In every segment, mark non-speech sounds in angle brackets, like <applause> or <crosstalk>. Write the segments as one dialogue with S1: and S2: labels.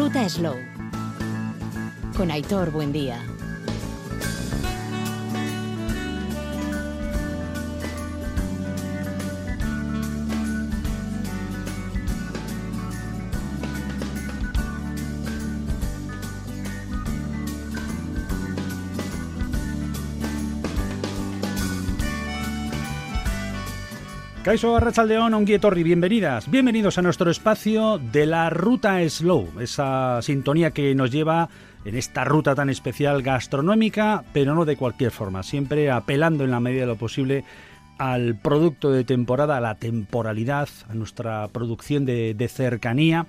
S1: ruta Slow. Con Aitor Buendía.
S2: Caiso Arrachaldeón, Onguietorri, bienvenidas, bienvenidos a nuestro espacio de la Ruta Slow, esa sintonía que nos lleva en esta ruta tan especial gastronómica, pero no de cualquier forma, siempre apelando en la medida de lo posible al producto de temporada, a la temporalidad, a nuestra producción de cercanía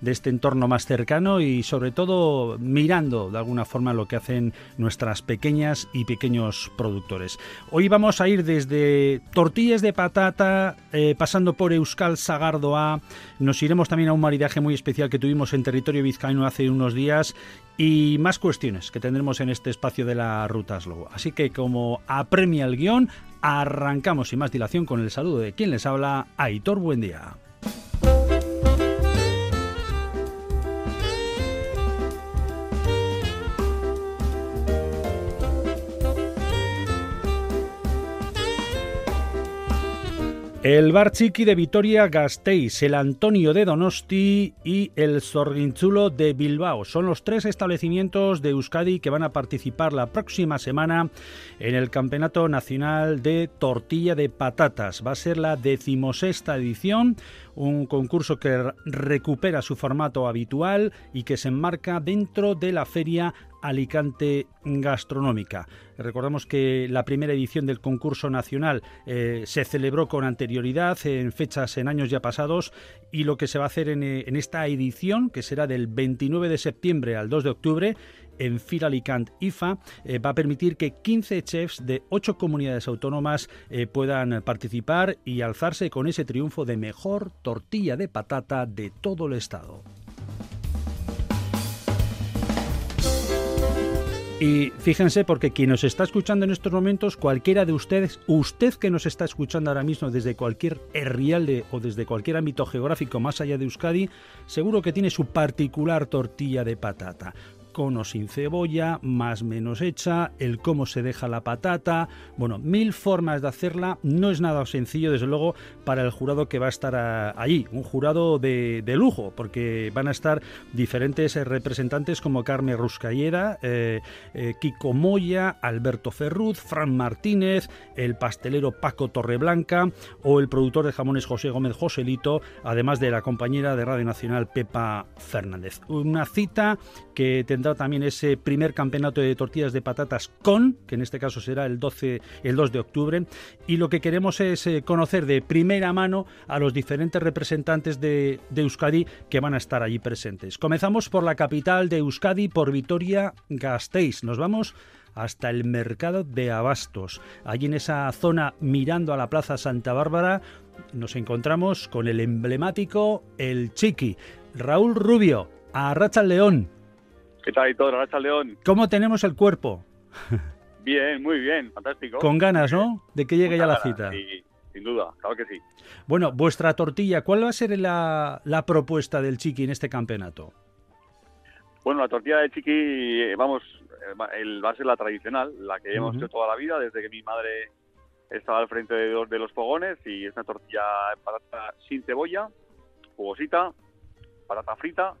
S2: de este entorno más cercano y sobre todo mirando de alguna forma lo que hacen nuestras pequeñas y pequeños productores. Hoy vamos a ir desde tortillas de patata, eh, pasando por Euskal Sagardoa, nos iremos también a un maridaje muy especial que tuvimos en territorio vizcaíno hace unos días y más cuestiones que tendremos en este espacio de la Ruta Slow. Así que como apremia el guion, arrancamos sin más dilación con el saludo de quien les habla, Aitor Buen El Bar Chiqui de Vitoria Gasteiz, el Antonio de Donosti y el Zorguinchulo de Bilbao son los tres establecimientos de Euskadi que van a participar la próxima semana en el Campeonato Nacional de Tortilla de Patatas. Va a ser la decimosexta edición, un concurso que recupera su formato habitual y que se enmarca dentro de la Feria Alicante Gastronómica. Recordamos que la primera edición del concurso nacional eh, se celebró con anterioridad en fechas en años ya pasados y lo que se va a hacer en, eh, esta edición, que será del 29 de septiembre al 2 de octubre, en Fira Alicante IFA eh, va a permitir que 15 chefs de 8 comunidades autónomas puedan participar y alzarse con ese triunfo de mejor tortilla de patata de todo el estado. Y fíjense, porque quien nos está escuchando en estos momentos, cualquiera de ustedes, usted que nos está escuchando ahora mismo desde cualquier herrialde o desde cualquier ámbito geográfico más allá de Euskadi, seguro que tiene su particular tortilla de patata con o sin cebolla, más menos hecha, el cómo se deja la patata, bueno, mil formas de hacerla, no es nada sencillo desde luego para el jurado que va a estar allí, un jurado de, lujo, porque van a estar diferentes eh, representantes como Carmen Ruscalleda, eh, eh, Kiko Moya, Alberto Ferruz, Fran Martínez, el pastelero Paco Torreblanca o el productor de jamones José Gómez Joselito, además de la compañera de Radio Nacional Pepa Fernández. Una cita que tendrá también ese primer campeonato de tortillas de patatas con, que en este caso será el 12, el 2 de octubre, y lo que queremos es eh, conocer de primera mano a los diferentes representantes de, de Euskadi que van a estar allí presentes. Comenzamos por la capital de Euskadi, por Vitoria Gasteiz. Nos vamos hasta el mercado de abastos. Allí en esa zona mirando a la Plaza Santa Bárbara nos encontramos con el emblemático El Chiqui. Raúl Rubio, a Racha León.
S3: ¿Qué tal, todo? Racha León.
S2: ¿Cómo tenemos el cuerpo?
S3: Bien, muy bien, fantástico.
S2: Con ganas, ¿no? De que llegue ya la cita.
S3: Sí, sin duda, claro que sí.
S2: Bueno, vuestra tortilla, ¿cuál va a ser la, la propuesta del Chiqui en este campeonato?
S3: Bueno, la tortilla de Chiqui, eh, vamos, eh, el, va a ser la tradicional, la que hemos hecho toda la vida, desde que mi madre estaba al frente de, los, de los fogones, y es una tortilla de patata sin cebolla, jugosita, patata frita,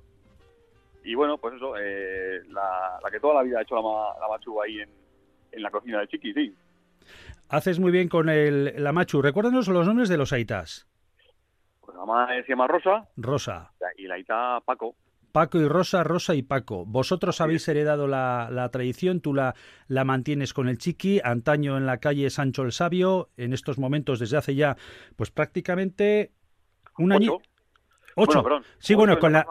S3: y bueno, pues eso, eh, la, que toda la vida ha hecho la, la machu ahí en, en, la cocina de Chiqui, sí.
S2: Haces muy bien con el, la machu. Recuérdanos los nombres de los aitas.
S3: Pues la mamá se llama Rosa.
S2: Rosa.
S3: Y la aita Paco.
S2: Paco y Rosa, Rosa y Paco. Vosotros habéis heredado la, la, tradición, tú la, la mantienes con el chiqui, antaño en la calle Sancho el Sabio, en estos momentos desde hace ya, pues prácticamente un año. Ocho.
S3: Bueno, perdón,
S2: sí, bueno, con la...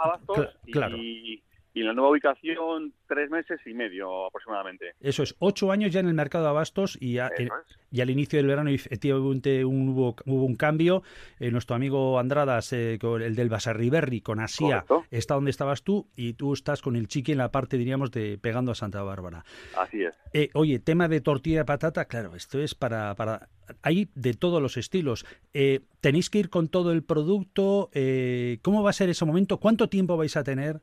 S2: Claro.
S3: Y, y, en la nueva ubicación, tres meses y medio aproximadamente.
S2: Eso es, ocho años ya en el mercado de abastos y, a, eh, y al inicio del verano efectivamente un, hubo, hubo, un cambio. Eh, nuestro amigo Andradas, eh, con el del Basarriberri, con Asia,
S3: Correcto.
S2: está donde estabas tú y tú estás con el chiqui en la parte, diríamos, de pegando a Santa Bárbara.
S3: Así es.
S2: Eh, oye, tema de tortilla de patata, claro, esto es para... para hay de todos los estilos. ¿Tenéis que ir con todo el producto? ¿Cómo va a ser ese momento? ¿Cuánto tiempo vais a tener?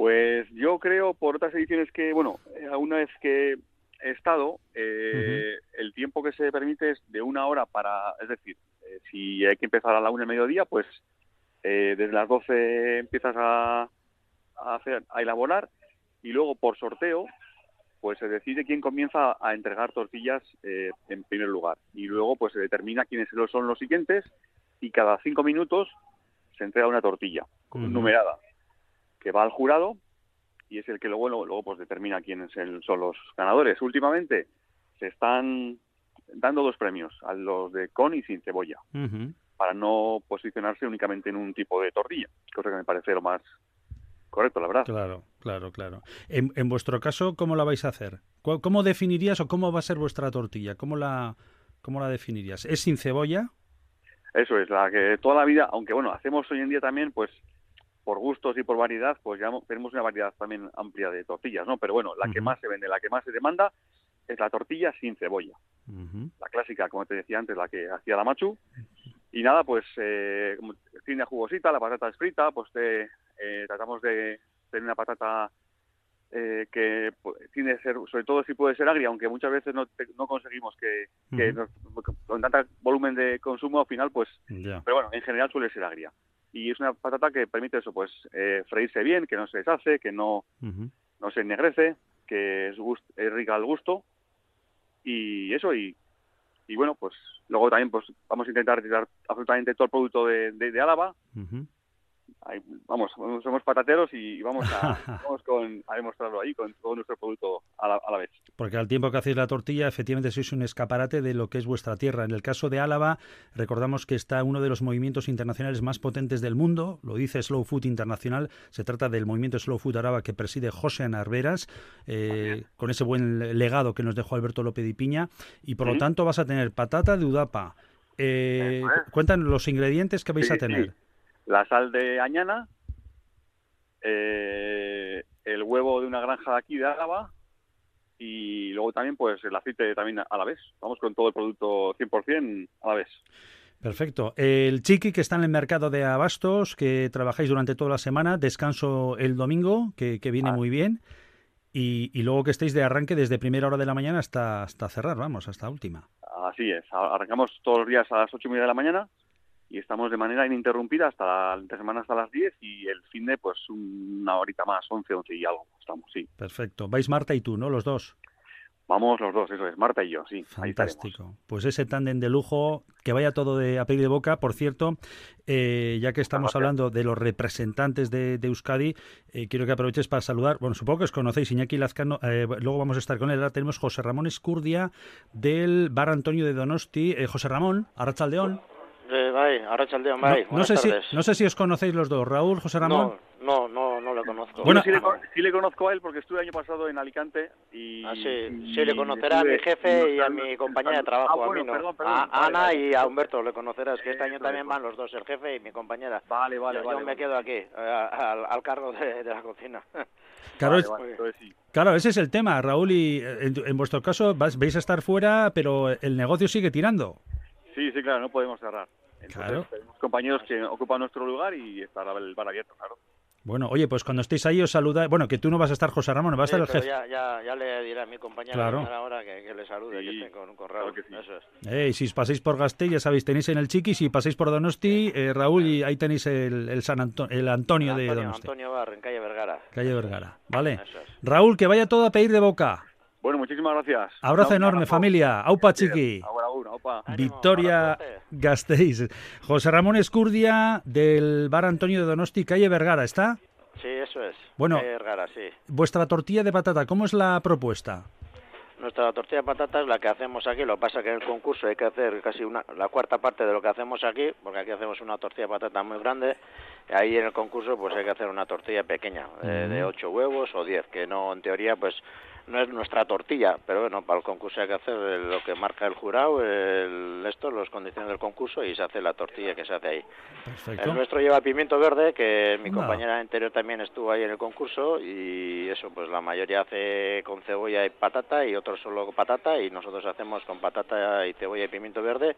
S3: Pues yo creo, por otras ediciones que, bueno, una vez que he estado, el tiempo que se permite es de una hora para, es decir, si hay que empezar a la una del mediodía, pues desde las 12 empiezas a, a, hacer, a elaborar y luego por sorteo pues se decide quién comienza a entregar tortillas eh, en primer lugar. Y luego pues se determina quiénes son los siguientes y cada cinco minutos se entrega una tortilla numerada que va al jurado y es el que luego luego pues determina quiénes son los ganadores últimamente se están dando dos premios a los de con y sin cebolla para no posicionarse únicamente en un tipo de tortilla cosa que me parece lo más correcto, la verdad.
S2: Claro, claro, claro. En, en vuestro caso, ¿cómo la vais a hacer? ¿Cómo definirías o cómo va a ser vuestra tortilla? ¿Cómo la, cómo la definirías? ¿Es sin cebolla?
S3: Eso es, la que toda la vida, aunque bueno, hacemos hoy en día también, pues por gustos y por variedad, pues ya tenemos una variedad también amplia de tortillas, ¿no? Pero bueno, la que más se vende, la que más se demanda es la tortilla sin cebolla. La clásica, como te decía antes, la que hacía la machu. Y nada, pues eh, tiene jugosita, la patata es frita, pues te, eh, tratamos de tener una patata eh, que tiene ser, sobre todo si puede ser agria, aunque muchas veces no, no conseguimos que, con tanto volumen de consumo al final, pues, pero bueno, en general suele ser agria. Y es una patata que permite eso, pues, eh, freírse bien, que no se deshace, que no, no se ennegrece, que es, es rica al gusto. Y eso y y bueno pues luego también pues vamos a intentar retirar absolutamente todo el producto de, de, Álava vamos, somos patateros y vamos a, <laughs> con, a demostrarlo ahí con todo nuestro producto a la, vez.
S2: Porque al tiempo que hacéis la tortilla, efectivamente sois un escaparate de lo que es vuestra tierra. En el caso de Álava, recordamos que está uno de los movimientos internacionales más potentes del mundo, lo dice Slow Food Internacional, se trata del movimiento Slow Food Araba que preside José Narveras, eh, con ese buen legado que nos dejó Alberto López y Piña, y por lo tanto vas a tener patata de udapa. Eh, cuentan los ingredientes que vais a tener
S3: la sal de añana, eh, el huevo de una granja de aquí de Álava y luego también pues el aceite también a la vez. Vamos con todo el producto 100% a la vez.
S2: Perfecto. El chiqui que está en el mercado de abastos, que trabajáis durante toda la semana, descanso el domingo, que, viene ah. muy bien, y, y, luego que estéis de arranque desde primera hora de la mañana hasta, hasta cerrar, vamos, hasta última.
S3: Así es, arrancamos todos los días a las ocho y media de la mañana y estamos de manera ininterrumpida hasta la semana hasta las 10 y el fin de pues una horita más, 11, 11 y algo estamos, sí.
S2: Perfecto. Vais Marta y tú, ¿no? Los dos.
S3: Vamos los dos, eso es, Marta y yo, sí.
S2: Fantástico. Pues ese tándem de lujo, que vaya todo de a pedir de boca. Por cierto, eh, ya que estamos hablando de los representantes de, Euskadi, eh, quiero que aproveches para saludar. Bueno, supongo que os conocéis, Iñaki Lazcano, eh, luego vamos a estar con él. Ahora tenemos José Ramón Escurdia del Bar Antonio de Donosti. José Ramón, Arrachaldeón.
S4: No,
S2: sé si, no sé si os conocéis los dos, Raúl, José Ramón.
S4: No, no, no, le conozco.
S3: Bueno, sí le, conozco a él porque estuve el año pasado en Alicante y...
S4: Ah, sí, sí le conocerá a mi jefe y a mi compañera de trabajo, ah, a mí no. a Ana y a Humberto le conocerás, que este año también van los dos, el jefe y mi compañera.
S3: Vale, vale,
S4: yo, me quedo aquí, al, cargo de, la cocina.
S2: Claro, claro, ese es el tema, Raúl, y en, en vuestro caso vais a estar fuera, pero el negocio sigue tirando.
S3: Sí, sí, claro, no podemos cerrar. Entonces, tenemos compañeros que ocupan nuestro lugar y estará el bar abierto, claro.
S2: Bueno, oye, pues cuando estéis ahí os saluda. Bueno, que tú no vas a estar José Ramón, vas a estar el jefe.
S4: Ya, ya, ya, le diré a mi compañero claro. ahora que, le salude, que esté con un correo. Eso es.
S2: Eh, si pasáis por Gasteiz, ya sabéis, tenéis en el Chiqui. Si pasáis por Donosti, eh, Raúl, y ahí tenéis el, el, San el Antonio, de Donosti.
S4: Antonio Bar, en calle Vergara.
S2: Calle Vergara, vale. Raúl, que vaya todo a pedir de boca.
S3: Bueno, muchísimas gracias.
S2: Abrazo enorme, familia. Aupa, chiqui. Victoria Gasteiz. José Ramón Escurdia del Bar Antonio de Donosti, calle Vergara, ¿está?
S4: Sí, eso es.
S2: Bueno,
S4: calle Vergara, sí.
S2: vuestra tortilla de patata, ¿cómo es la propuesta?
S4: Nuestra tortilla de patata es la que hacemos aquí, lo que pasa que en el concurso hay que hacer casi una, la cuarta parte de lo que hacemos aquí, porque aquí hacemos una tortilla de patata muy grande, ahí en el concurso pues hay que hacer una tortilla pequeña, de, de 8 huevos o 10, que no, en teoría pues no es nuestra tortilla, pero bueno, para el concurso hay que hacer lo que marca el jurado, el, esto, las condiciones del concurso y se hace la tortilla que se hace ahí. El nuestro lleva pimiento verde, que mi compañera anterior también estuvo ahí en el concurso y eso, pues la mayoría hace con cebolla y patata y otros solo con patata y nosotros hacemos con patata y cebolla y pimiento verde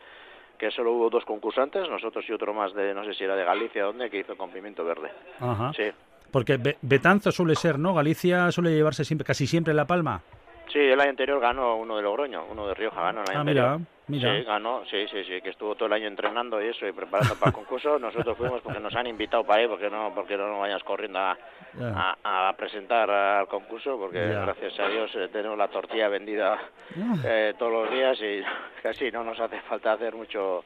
S4: que solo hubo dos concursantes, nosotros y otro más de, no sé si era de Galicia o dónde, que hizo con pimiento verde.
S2: Ajá. Sí. Porque Betanzo suele ser, ¿no? Galicia suele llevarse siempre, casi siempre la palma.
S4: Sí, el año anterior ganó uno de Logroño, uno de Rioja ganó el año
S2: ah,
S4: anterior.
S2: Mira, mira.
S4: Sí, ganó, sí, sí, sí, que estuvo todo el año entrenando y eso y preparando para el concurso. <laughs> Nosotros fuimos porque nos han invitado para ir, porque no, porque no vayas corriendo a, a, presentar al concurso, porque gracias a Dios eh, tenemos la tortilla vendida eh, todos los días y <laughs> casi no nos hace falta hacer mucho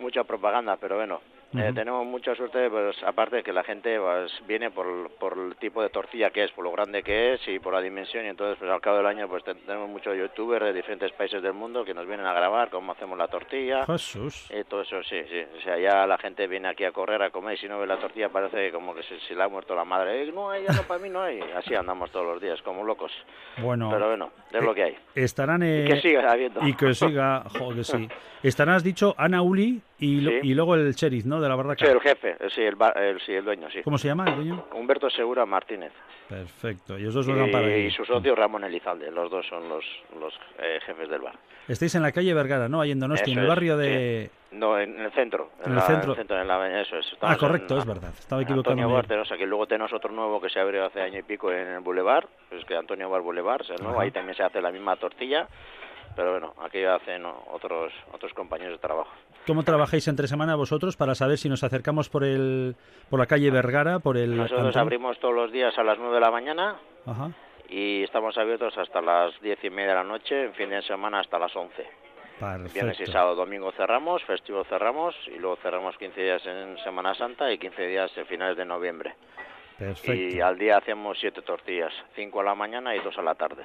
S4: mucha propaganda, pero bueno, eh, tenemos mucha suerte, pues aparte de que la gente pues, viene por, por el tipo de tortilla que es, por lo grande que es y por la dimensión, y entonces pues al cabo del año pues tenemos muchos youtubers de diferentes países del mundo que nos vienen a grabar cómo hacemos la tortilla.
S2: Jesús.
S4: Y todo eso, sí, sí. O sea, ya la gente viene aquí a correr, a comer, y si no ve la tortilla parece como que se, se le ha muerto la madre. Eh, no hay, no, para mí no hay. Así andamos todos los días, como locos.
S2: Bueno.
S4: Pero bueno, es lo que hay.
S2: Estarán...
S4: y que siga habiendo.
S2: Y que siga, joder, sí. <laughs> Estarán, has dicho, Ana Uli y, y luego el sheriff, ¿no? De la barraca.
S4: Sí, el jefe, sí el, el, sí, el dueño, sí.
S2: ¿Cómo se llama el dueño?
S4: Humberto Segura Martínez.
S2: Perfecto. Y los dos van para
S4: Y su socio Ramón Elizalde, los dos son los, los eh, jefes del bar.
S2: Estáis en la calle Vergara, ¿no? Ahí en Donosti, en el barrio de...
S4: No, en el centro.
S2: En, el centro.
S4: En la, eso es.
S2: Ah, correcto, es verdad. Estaba equivocado.
S4: Antonio Bar, sea, que luego tenemos otro nuevo que se abrió hace año y pico en el Boulevard, es que Antonio Bar Boulevard, es nuevo, ahí también se hace la misma tortilla pero bueno, aquí hacen otros otros compañeros de trabajo.
S2: ¿Cómo trabajáis entre semana vosotros para saber si nos acercamos por el por la calle Vergara, por el
S4: Nosotros abrimos todos los días a las 9 de la mañana y estamos abiertos hasta las diez y media de la noche, en fin de semana hasta las 11.
S2: Perfecto.
S4: Viernes y sábado, domingo cerramos, festivo cerramos y luego cerramos 15 días en Semana Santa y 15 días en finales de noviembre.
S2: Perfecto.
S4: Y al día hacemos siete tortillas, cinco a la mañana y dos a la tarde.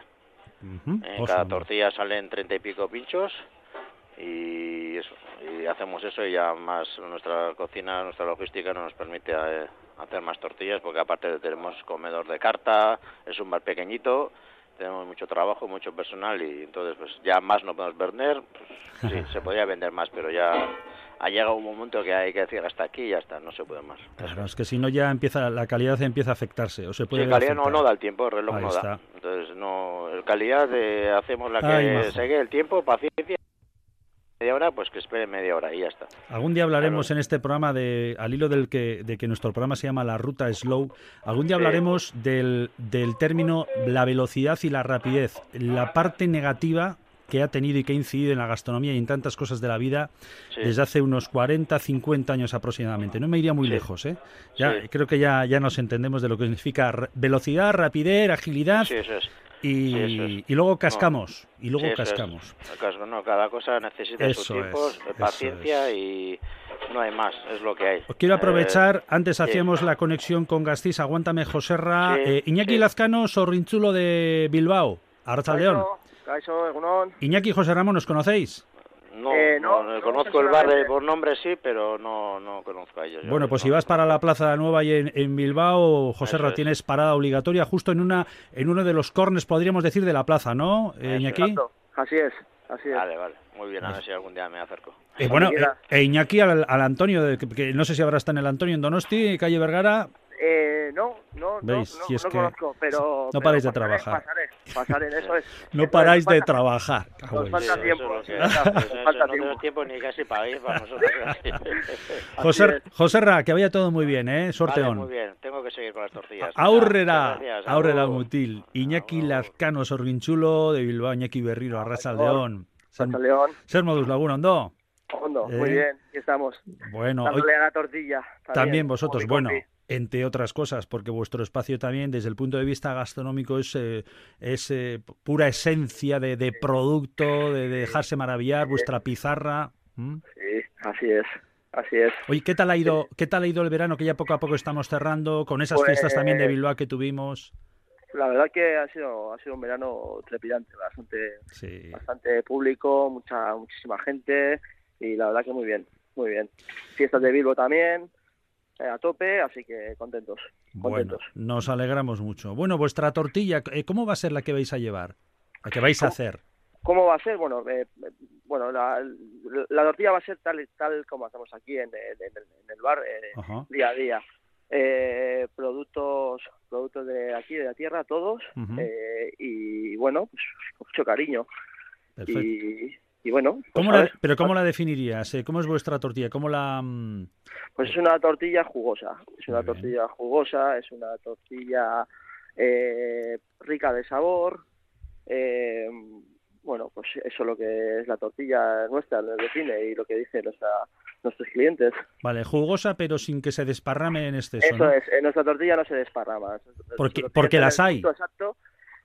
S4: En cada tortilla salen treinta y pico pinchos y, eso, y hacemos eso y ya más nuestra cocina, nuestra logística no nos permite eh, hacer más tortillas porque aparte tenemos comedor de carta, es un bar pequeñito, tenemos mucho trabajo, mucho personal y entonces pues ya más no podemos vender, pues, sí, <laughs> se podría vender más, pero ya ha llegado un momento que hay que decir hasta aquí y ya está, no se puede más.
S2: Claro, es que si no ya empieza la calidad empieza a afectarse o se puede.
S4: Sí, calidad no, no da el tiempo, el reloj no da. Entonces no, calidad de, hacemos la que sigue el tiempo, paciencia media hora, pues que espere media hora y ya está.
S2: Algún día hablaremos en este programa de, al hilo del que, de que nuestro programa se llama La Ruta Slow, algún día hablaremos del, del término la velocidad y la rapidez, la parte negativa que ha tenido y que ha incidido en la gastronomía y en tantas cosas de la vida desde hace unos 40, 50 años aproximadamente. No me iría muy lejos, ¿eh? Ya, Creo que ya, ya nos entendemos de lo que significa velocidad, rapidez, agilidad. Y, y, luego cascamos, y luego cascamos.
S4: No, cada cosa necesita sus tiempos, paciencia y no hay más, es lo que hay.
S2: quiero aprovechar, eh, antes hacíamos la conexión con Gastís, aguántame Joserra, eh, Iñaki Lazcano, Sorrinchulo de Bilbao, León. Iñaki y José Ramón, ¿nos conocéis?
S4: No, eh, no, conozco el barrio por nombre sí, pero no, no conozco a ellos.
S2: Bueno, pues si vas para la Plaza Nueva y en, Bilbao, José Ramón, tienes parada obligatoria justo en una en uno de los cornes, podríamos decir, de la plaza, ¿no, eh, Iñaki?
S5: Así es, así es.
S4: Vale, vale, muy bien, a ver si algún día me acerco.
S2: Eh, bueno, eh, Iñaki al, Antonio, que, no sé si ahora está en el Antonio en Donosti, calle Vergara,
S5: eh, no, no, no, no, conozco, pero...
S2: No paráis de trabajar.
S5: Pasaré, en eso es. <laughs>
S2: No paráis de trabajar.
S5: Nos falta tiempo.
S4: falta tiempo. tiempo ni casi para ir para nosotros.
S2: José, José Ra, que vaya todo muy bien, ¿eh? Sorteón.
S4: muy bien, tengo que seguir con las tortillas.
S2: Aurrera, Aurrera Mutil, Iñaki Lazcano Sorrinchulo de Bilbao, Iñaki Berriro, Arrasa León.
S5: San León.
S2: Ser Modus Laguna, ¿Hondo?
S5: Hondo, muy ¿Eh? bien, aquí estamos.
S2: Bueno,
S5: hoy... la tortilla.
S2: También vosotros, bueno entre otras cosas, porque vuestro espacio también, desde el punto de vista gastronómico, es, eh, es eh, pura esencia de, de producto, de, dejarse maravillar, vuestra pizarra.
S5: Sí, así es. Así es.
S2: Oye, ¿qué tal ha ido, qué tal ha ido el verano que ya poco a poco estamos cerrando con esas fiestas también de pues Bilbao que tuvimos?
S5: La verdad que ha sido ha sido un verano trepidante, bastante bastante público, mucha muchísima gente y la verdad que muy bien, muy bien. Fiestas de Bilbao también, a tope, así que contentos. contentos.
S2: Bueno, nos alegramos mucho. Bueno, vuestra tortilla, eh, ¿cómo va a ser la que vais a llevar? ¿La que vais a hacer?
S5: ¿Cómo va a ser? Bueno, eh, bueno la, la, tortilla va a ser tal tal como hacemos aquí en, el bar, día a día. productos productos de aquí, de la tierra, todos. y bueno, pues mucho cariño. Y, y bueno.
S2: Pues, ¿Cómo pero ¿cómo la definirías? Eh, ¿Cómo es vuestra tortilla? ¿Cómo la...? Mm?
S5: Pues es una tortilla jugosa, es una tortilla jugosa, es una tortilla eh, rica de sabor, eh, bueno, pues eso es lo que es la tortilla nuestra, nos define y lo que dicen nuestros clientes.
S2: Vale, jugosa pero sin que se desparrame en exceso.
S5: Eso es, en nuestra tortilla no se desparrama.
S2: Porque, porque las hay.
S5: Exacto,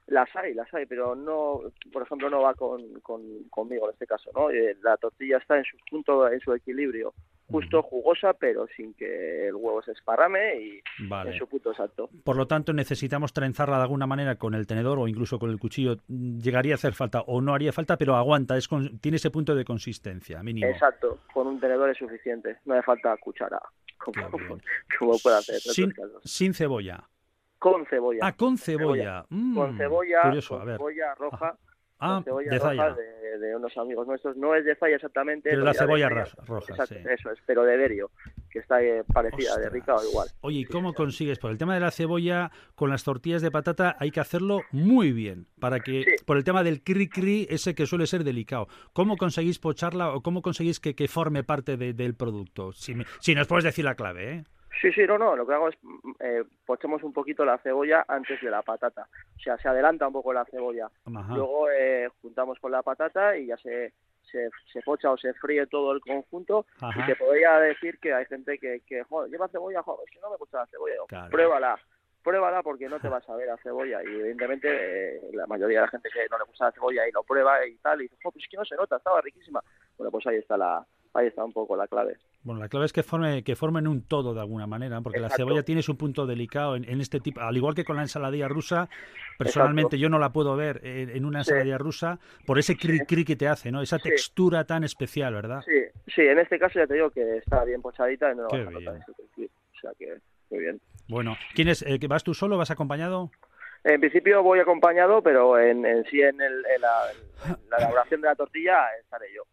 S5: las hay, las hay, pero no, por ejemplo, no va con, conmigo en este caso, ¿no? Eh, la tortilla está en su punto, en su equilibrio, justo jugosa, pero sin que el huevo se esparrame y en su punto exacto.
S2: Por lo tanto, necesitamos trenzarla de alguna manera con el tenedor o incluso con el cuchillo. Llegaría a hacer falta o no haría falta, pero aguanta, es tiene ese punto de consistencia mínimo.
S5: Exacto, con un tenedor es suficiente, no hace falta cuchara, <laughs> como, puede hacer.
S2: sin cebolla.
S5: Con cebolla.
S2: Ah, con cebolla.
S5: con cebolla, mm, cebolla roja. Ah, cebolla de roja de, unos amigos nuestros. No es de Zaya exactamente.
S2: Pero la cebolla roja,
S5: Eso es, pero de Derio, que está eh, parecida, de rica o igual.
S2: Oye, ¿y cómo consigues? Por el tema de la cebolla, con las tortillas de patata hay que hacerlo muy bien, para que, por el tema del cri-cri, ese que suele ser delicado. ¿Cómo conseguís pocharla o cómo conseguís que, que forme parte del producto? Si, si nos puedes decir la clave, ¿eh?
S5: Sí, sí, no, no, lo que hago es eh, pochemos un poquito la cebolla antes de la patata. O sea, se adelanta un poco la cebolla. Luego eh, juntamos con la patata y ya se, se, se, pocha o se fríe todo el conjunto. Y te podría decir que hay gente que, que joder, lleva cebolla, joder, si no me gusta la cebolla. Pruébala, pruébala porque no te vas a ver la cebolla. Y evidentemente eh, la mayoría de la gente que no le gusta la cebolla y lo prueba y tal, y dice, joder, pues es que no se nota, estaba riquísima. Bueno, pues ahí está la, ahí está un poco la clave.
S2: Bueno, la clave es que forme, que formen un todo de alguna manera, porque la cebolla tiene su punto delicado en, este tipo, al igual que con la ensaladilla rusa, personalmente yo no la puedo ver en, una ensaladilla rusa por ese cri cri que te hace, ¿no? Esa textura tan especial, ¿verdad?
S5: Sí, sí, en este caso ya te digo que está bien pochadita y no Qué vas a notar O sea que muy bien.
S2: Bueno, ¿quién es, eh, ¿vas tú solo, vas acompañado?
S5: En principio voy acompañado, pero en, sí en, el, la, <laughs> la elaboración de la tortilla estaré yo.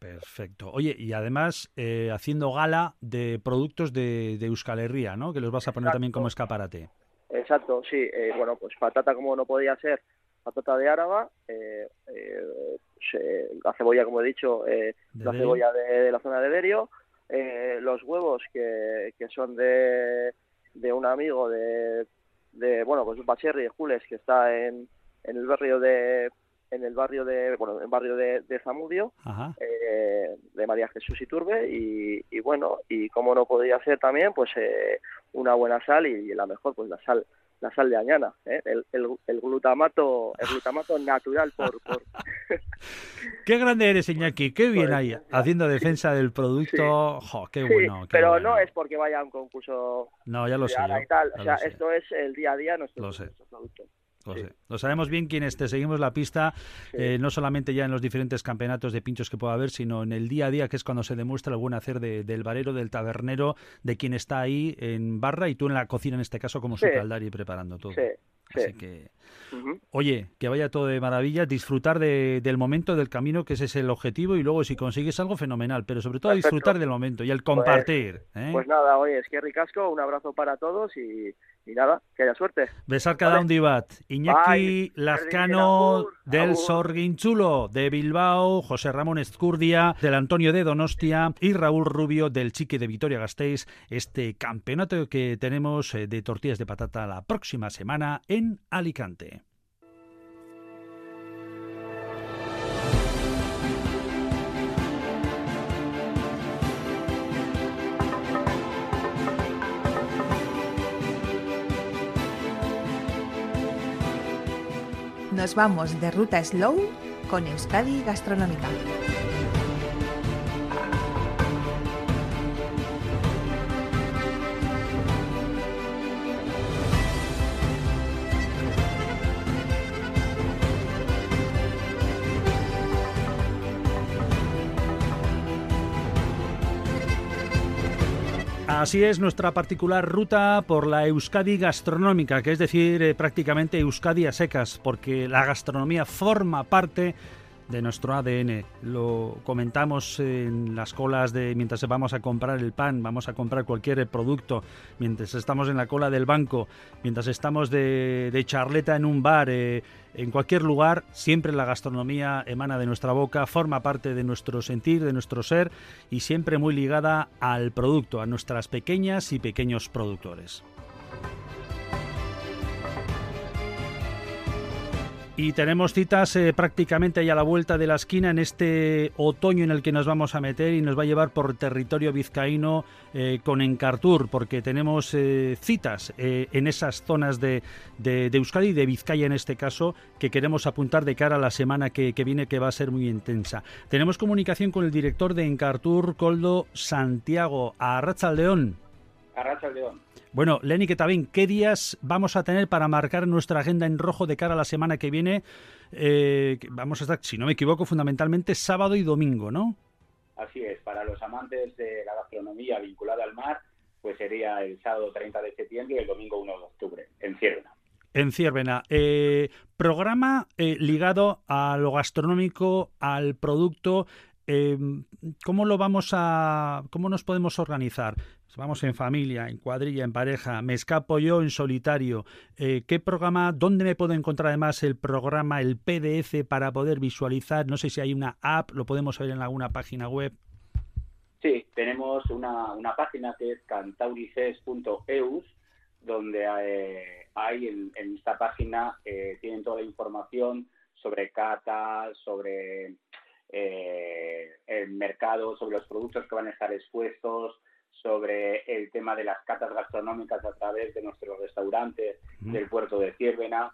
S2: Perfecto. Oye, y además eh, haciendo gala de productos de, de Euskal Herria, ¿no? Que los vas a poner también como escaparate.
S5: Exacto, sí. Eh, bueno, pues patata como no podía ser, patata de Áraba, eh, la cebolla, como he dicho, la cebolla de, la zona de Derio, los huevos que, que son de, de un amigo de, de bueno, pues un Pacherri de Jules, que está en, en el barrio de en el barrio de bueno en el barrio de, Zamudio eh, de María Jesús Iturbe y, y bueno y como no podía ser también pues eh, una buena sal y, la mejor pues la sal la sal de añana ¿eh? el, el, glutamato el glutamato natural por, por... <laughs> <laughs>
S2: qué grande eres Iñaki qué bien ahí haciendo defensa del producto. Qué bueno
S5: pero no es porque vaya a un concurso
S2: no ya lo sé
S5: o sea esto es el día a día nuestro,
S2: lo sé. producto lo, sabemos bien quienes te seguimos la pista, eh, no solamente ya en los diferentes campeonatos de pinchos que pueda haber, sino en el día a día, que es cuando se demuestra el buen hacer del barero, del tabernero, de quien está ahí en barra y tú en la cocina, en este caso, como su caldari preparando todo. Así que, oye, que vaya todo de maravilla, disfrutar del momento, del camino, que ese es el objetivo, y luego si consigues algo, fenomenal, pero sobre todo disfrutar del momento y el pues, compartir.
S5: ¿eh? Pues, nada, oye, es que ricasco, un abrazo para todos y, nada, que haya suerte.
S2: Besar cada un divat. Iñaki Lazcano del Sorguinchulo de Bilbao, José Ramón Escurdia del Antonio de Donostia y Raúl Rubio del Chique de Vitoria Gasteiz. Este campeonato que tenemos eh, de tortillas de patata la próxima semana en Alicante.
S1: Nos vamos de ruta slow con Euskadi Gastronómica.
S2: Así es nuestra particular ruta por la Euskadi gastronómica, que es decir, eh, prácticamente Euskadi a secas, porque la gastronomía forma parte de nuestro ADN. Lo comentamos en las colas de mientras vamos a comprar el pan, vamos a comprar cualquier producto, mientras estamos en la cola del banco, mientras estamos de, charleta en un bar, eh, en cualquier lugar, siempre la gastronomía emana de nuestra boca, forma parte de nuestro sentir, de nuestro ser y siempre muy ligada al producto, a nuestras pequeñas y pequeños productores. Y tenemos citas eh, prácticamente ahí a la vuelta de la esquina en este otoño en el que nos vamos a meter y nos va a llevar por territorio vizcaíno eh, con Encartur, porque tenemos eh, citas en esas zonas de, de, Euskadi de Vizcaya en este caso, que queremos apuntar de cara a la semana que, viene, que va a ser muy intensa. Tenemos comunicación con el director de Encartur, Coldo Santiago, a León.
S6: A León.
S2: Bueno, Lenny también, ¿qué días vamos a tener para marcar nuestra agenda en rojo de cara a la semana que viene? Eh, vamos a estar, si no me equivoco, fundamentalmente sábado y domingo, ¿no?
S6: Así es, para los amantes de la gastronomía vinculada al mar, pues sería el sábado 30 de septiembre y el domingo 1 de octubre, en Ciervena.
S2: En Ciervena. Eh, programa eh, ligado a lo gastronómico, al producto. ¿Cómo lo vamos a, cómo nos podemos organizar? Vamos en familia, en cuadrilla, en pareja, me escapo yo en solitario. Eh, ¿Qué programa, dónde me puedo encontrar además el programa, el PDF para poder visualizar? No sé si hay una app, lo podemos ver en alguna página web.
S6: Sí, tenemos una, una página que es cantaurices.eus, donde eh, hay, en, esta página eh, tienen toda la información sobre catas, sobre el mercado, sobre los productos que van a estar expuestos, sobre el tema de las catas gastronómicas a través de nuestros restaurantes del puerto de Ciervena,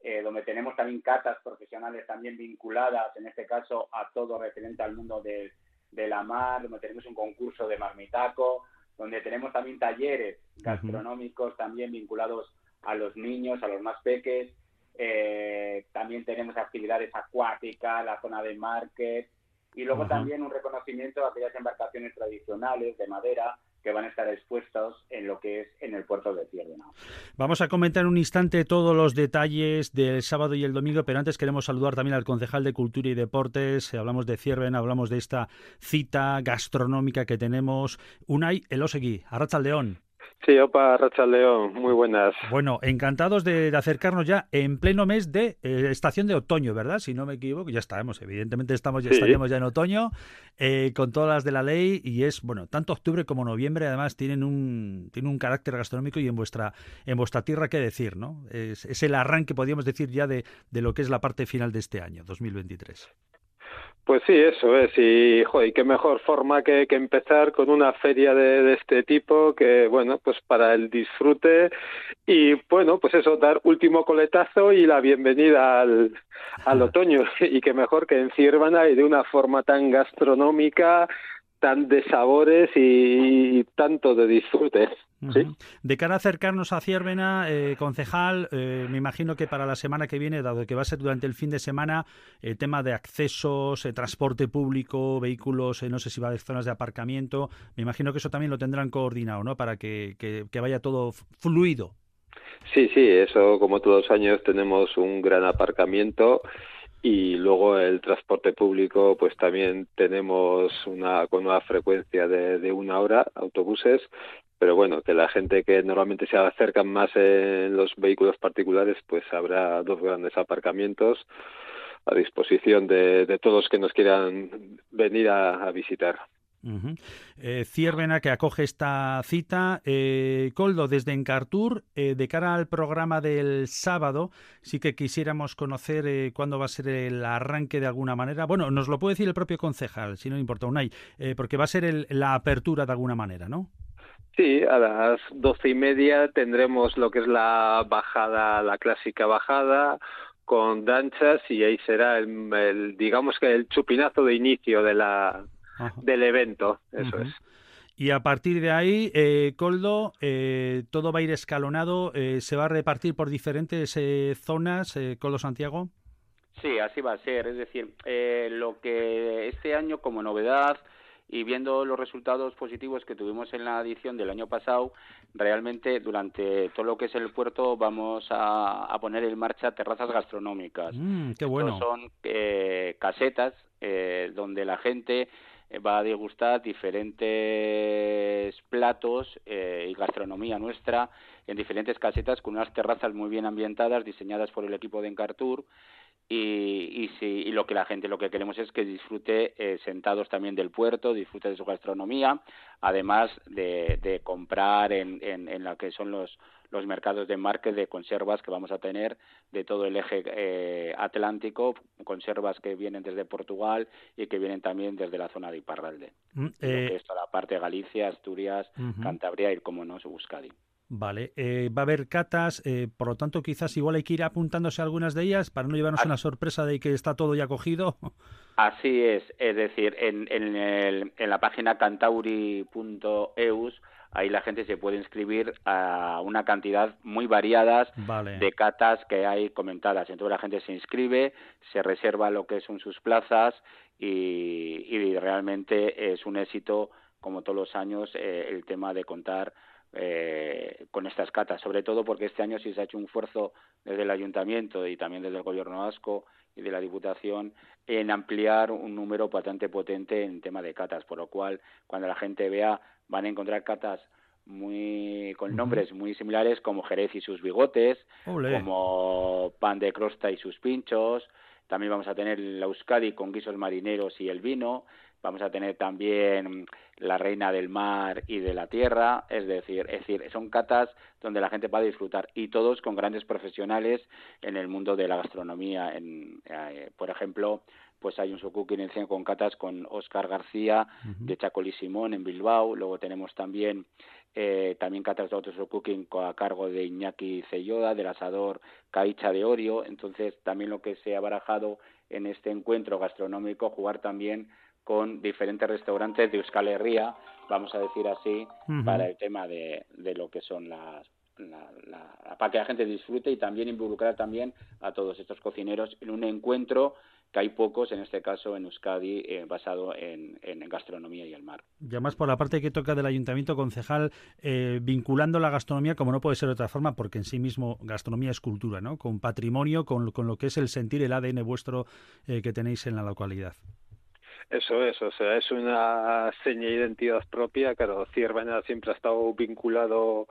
S6: eh, donde tenemos también catas profesionales también vinculadas, en este caso, a todo referente al mundo de, la mar, donde tenemos un concurso de marmitaco, donde tenemos también talleres gastronómicos también vinculados a los niños, a los más peques. Eh, también tenemos actividades acuáticas, la zona de market, y luego también un reconocimiento a aquellas embarcaciones tradicionales de madera que van a estar expuestos en lo que es en el puerto de Ciervena.
S2: Vamos a comentar un instante todos los detalles del sábado y el domingo, pero antes queremos saludar también al concejal de Cultura y Deportes. Hablamos de Ciervena, hablamos de esta cita gastronómica que tenemos. Unai Elosegui, León.
S7: Sí, opa, Racha León, muy buenas.
S2: Bueno, encantados de, acercarnos ya en pleno mes de eh, estación de otoño, ¿verdad? Si no me equivoco, ya estamos, evidentemente estamos ya estaríamos ya en otoño, eh, con todas las de la ley, y es, bueno, tanto octubre como noviembre además tienen un, tienen un carácter gastronómico y en vuestra, en vuestra tierra qué decir, ¿no? Es, es el arranque, podríamos decir, ya de, de lo que es la parte final de este año, 2023.
S7: Pues sí, eso es. Y, joder, qué mejor forma que, que empezar con una feria de, este tipo que, bueno, pues para el disfrute y, bueno, pues eso, dar último coletazo y la bienvenida al, al <laughs> otoño. Y qué mejor que en Ciervana y de una forma tan gastronómica, tan de sabores y, tanto de disfrute.
S2: De cara a acercarnos a Ciervena, eh, concejal, eh, me imagino que para la semana que viene, dado que va a ser durante el fin de semana, el eh, tema de accesos, transporte público, vehículos, no sé si va de zonas de aparcamiento, me imagino que eso también lo tendrán coordinado, ¿no? Para que, que vaya todo fluido.
S7: Sí, sí, eso como todos los años tenemos un gran aparcamiento y luego el transporte público pues también tenemos una con una frecuencia de, de una hora autobuses pero bueno que la gente que normalmente se acercan más en los vehículos particulares pues habrá dos grandes aparcamientos a disposición de, de todos que nos quieran venir a visitar
S2: eh, Ciervena, que acoge esta cita. Eh, Coldo, desde Encartur, eh, de cara al programa del sábado, sí que quisiéramos conocer cuándo va a ser el arranque de alguna manera. Bueno, nos lo puede decir el propio concejal, si no importa, Unai, porque va a ser la apertura de alguna manera, ¿no?
S7: Sí, a las doce y media tendremos lo que es la bajada, la clásica bajada, con danchas y ahí será el, digamos que el chupinazo de inicio de la del evento, eso es.
S2: Y a partir de ahí, eh, Coldo, eh, todo va a ir escalonado, eh, se va a repartir por diferentes zonas, Coldo Santiago.
S6: Sí, así va a ser. Es decir, lo que este año como novedad y viendo los resultados positivos que tuvimos en la edición del año pasado, realmente durante todo lo que es el puerto vamos a, poner en marcha terrazas gastronómicas.
S2: Mm, qué bueno.
S6: son eh, casetas eh, donde la gente eh, va a degustar diferentes platos y gastronomía nuestra en diferentes casetas con unas terrazas muy bien ambientadas diseñadas por el equipo de Encartur y, y, si, y lo que la gente lo que queremos es que disfrute eh, sentados también del puerto, disfrute de su gastronomía, además de, de comprar en, en, en lo que son los, los mercados de market de conservas que vamos a tener de todo el eje eh, atlántico, conservas que vienen desde Portugal y que vienen también desde la zona de Iparralde. Mm, eh... la parte de Galicia, Asturias, Cantabria y, como no, Euskadi.
S2: Vale, eh, va a haber catas, eh, por lo tanto quizás igual hay que ir apuntándose a algunas de ellas para no llevarnos una sorpresa de que está todo ya cogido.
S6: Así es, es decir, en, en, el, en la página cantauri.eus ahí la gente se puede inscribir a una cantidad muy variadas de catas que hay comentadas. Entonces la gente se inscribe, se reserva lo que son sus plazas y, y realmente es un éxito, como todos los años, eh, el tema de contar eh, con estas catas, sobre todo porque este año sí se ha hecho un esfuerzo desde el ayuntamiento y también desde el gobierno vasco y de la diputación en ampliar un número bastante potente en tema de catas, por lo cual cuando la gente vea van a encontrar catas muy con nombres muy similares como Jerez y sus bigotes, como pan de crosta y sus pinchos, también vamos a tener la Euskadi con guisos marineros y el vino, vamos a tener también la reina del mar y de la tierra, es decir, es decir, son catas donde la gente puede disfrutar y todos con grandes profesionales en el mundo de la gastronomía. En, eh, por ejemplo, pues hay un en con catas con Oscar García de Chacolí Simón en Bilbao, luego tenemos también eh, también catas de otros cooking a cargo de Iñaki Celloda, del asador Caicha de Orio, entonces también lo que se ha barajado en este encuentro gastronómico, jugar también con diferentes restaurantes de Euskal Herria, vamos a decir así, para el tema de, de lo que son las para que la gente disfrute y también involucrar también a todos estos cocineros en un encuentro que hay pocos, en este caso en Euskadi, eh, basado en, en, gastronomía y el mar.
S2: Y además por la parte que toca del ayuntamiento concejal, eh, vinculando la gastronomía como no puede ser de otra forma, porque en sí mismo gastronomía es cultura, ¿no? Con patrimonio, con, con lo que es el sentir, el ADN vuestro eh, que tenéis en la localidad.
S7: Eso es, o sea, es una seña de identidad propia. Claro, Ciervena siempre ha estado vinculado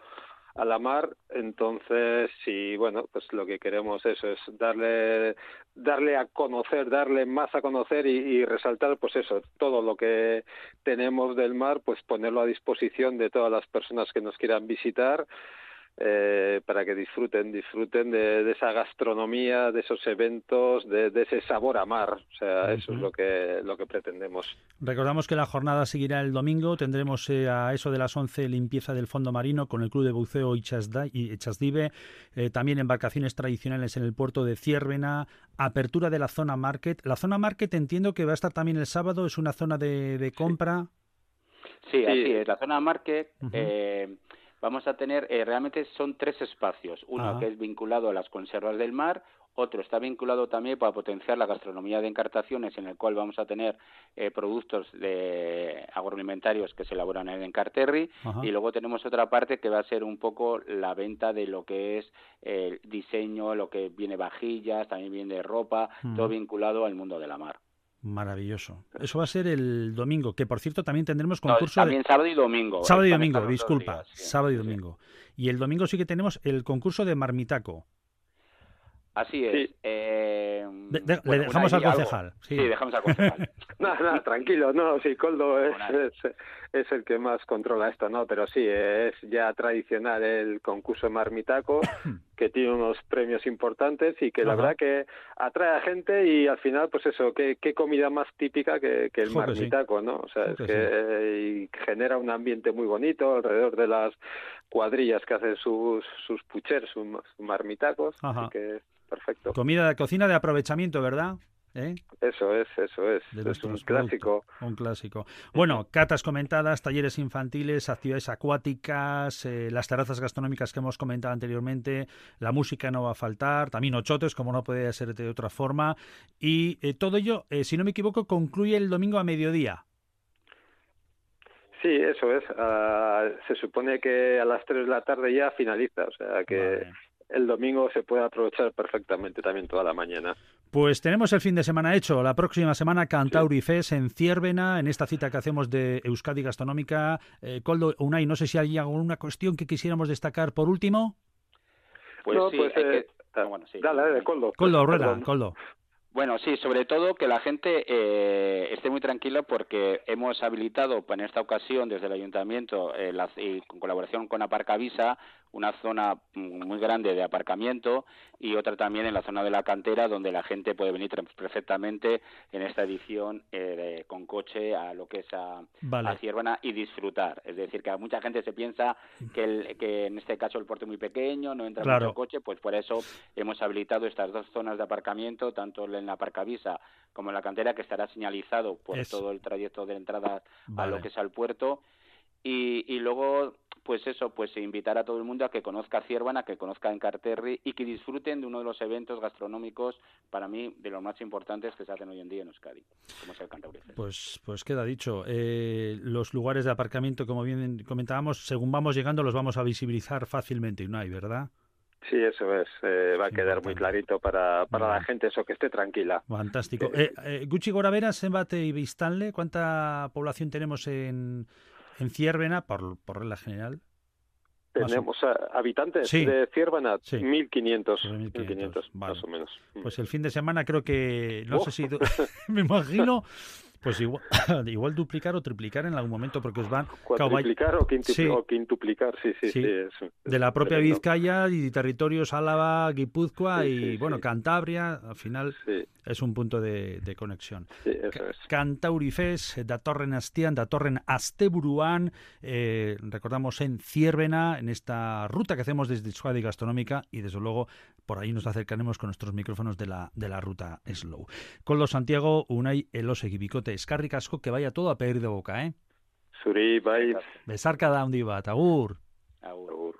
S7: a la mar, entonces sí, bueno, pues lo que queremos eso es darle darle a conocer, darle más a conocer y, y, resaltar pues eso, todo lo que tenemos del mar, pues ponerlo a disposición de todas las personas que nos quieran visitar eh, para que disfruten, disfruten de, esa gastronomía, de esos eventos, de, ese sabor a mar. O sea, eso es lo que, lo que pretendemos.
S2: Recordamos que la jornada seguirá el domingo. Tendremos eh, a eso de las 11 limpieza del fondo marino con el Club de Buceo y Chasdive. Eh, también embarcaciones tradicionales en el puerto de Ciervena. Apertura de la zona market. La zona market entiendo que va a estar también el sábado. Es una zona de, compra.
S6: Sí. así es. La zona market vamos a tener, eh, realmente son tres espacios. Uno que es vinculado a las conservas del mar, otro está vinculado también para potenciar la gastronomía de encartaciones, en el cual vamos a tener eh, productos de agroalimentarios que se elaboran en Encarterri, y luego tenemos otra parte que va a ser un poco la venta de lo que es el diseño, lo que viene vajillas, también viene ropa, todo vinculado al mundo de la mar.
S2: Maravilloso. Eso va a ser el domingo, que por cierto también tendremos concurso.
S6: también sábado y domingo.
S2: Sábado y domingo, disculpa. sábado y domingo. Y el domingo sí que tenemos el concurso de Marmitaco.
S6: Así es. Eh,
S2: le dejamos al concejal.
S6: Sí. dejamos al concejal. <laughs>
S7: no, no, tranquilo, no, sí, Coldo es, es, el que más controla esto, ¿no? Pero sí, es ya tradicional el concurso Marmitaco, <coughs> que tiene unos premios importantes y que la verdad que atrae a gente y al final, pues eso, qué, qué comida más típica que, que el Marmitaco, ¿no? O sea, es que, genera un ambiente muy bonito alrededor de las cuadrillas que hacen sus, sus puchers, sus, marmitacos, así que perfecto.
S2: Comida de cocina de aprovechamiento, ¿verdad? ¿Eh?
S7: Eso es, eso es. es un clásico.
S2: Un clásico. Bueno, catas comentadas, talleres infantiles, actividades acuáticas, eh, las terrazas gastronómicas que hemos comentado anteriormente, la música no va a faltar, también ochotes, como no puede ser de otra forma. Y eh, todo ello, si no me equivoco, concluye el domingo a mediodía.
S7: Sí, eso es. Ah, se supone que a las 3 de la tarde ya finaliza, o sea que el domingo se puede aprovechar perfectamente también toda la mañana.
S2: Pues tenemos el fin de semana hecho. La próxima semana Cantauri Fes en Ciervena, en esta cita que hacemos de Euskadi Gastronómica. Eh, Coldo, Unai, no sé si hay alguna cuestión que quisiéramos destacar por último.
S7: Pues sí, pues, eh, ah, bueno, sí. Dale, dale, Coldo.
S2: Coldo, Rueda, Coldo.
S6: Bueno, sí, sobre todo que la gente eh, esté muy tranquila porque hemos habilitado en esta ocasión desde el ayuntamiento eh, y con colaboración con Aparcavisa una zona muy grande de aparcamiento y otra también en la zona de la cantera donde la gente puede venir perfectamente en esta edición eh, con coche a lo que es a, Ciervana y disfrutar. Es decir, que a mucha gente se piensa que, el, que en este caso el puerto es muy pequeño, no entra mucho coche, pues por eso hemos habilitado estas dos zonas de aparcamiento, tanto en la Aparcavisa como en la cantera, que estará señalizado por todo el trayecto de entrada a lo que es al puerto. Y, y luego pues eso, pues invitar a todo el mundo a que conozca Ciervana, que conozca Encarterri y que disfruten de uno de los eventos gastronómicos, para mí, de los más importantes que se hacen hoy en día en Euskadi, como es el Cantabria
S2: Pues, pues queda dicho. Eh, los lugares de aparcamiento, como bien comentábamos, según vamos llegando, los vamos a visibilizar fácilmente, ¿no hay, verdad?
S7: Sí, eso es. Eh, va a quedar muy clarito para, para la gente, eso, que esté tranquila.
S2: Fantástico. Eh, eh, Gucci Goravera, Sembate y Vistanle, ¿cuánta población tenemos en, en Ciervena, por, por regla general?
S7: Tenemos habitantes de Ciervena,
S2: sí.
S7: 1.500, 1500, más o menos.
S2: Pues el fin de semana creo que, no sé si, <laughs> <laughs> me imagino pues igual, <coughs> igual duplicar o triplicar en algún momento porque os van...
S7: Cuatriplicar o, quintuplicar, sí, sí, sí.
S2: de la propia Vizcaya y territorios Álava, Guipúzcoa y, bueno, Cantabria, al final es un punto de, conexión.
S7: Es.
S2: Cantaurifes, datorren astian, datorren asteburuan, eh, recordamos en Ciervena, en esta ruta que hacemos desde Euskadi Gastronómica y desde luego por ahí nos acercaremos con nuestros micrófonos de la, de la ruta Slow. Con los Santiago, Unai, Elose, Gibicote, eskarrik asko, que vaya todo a pedir de boca, ¿eh?
S7: Zuri, bai.
S2: Besar cada un bat, agur.
S7: Agur. agur.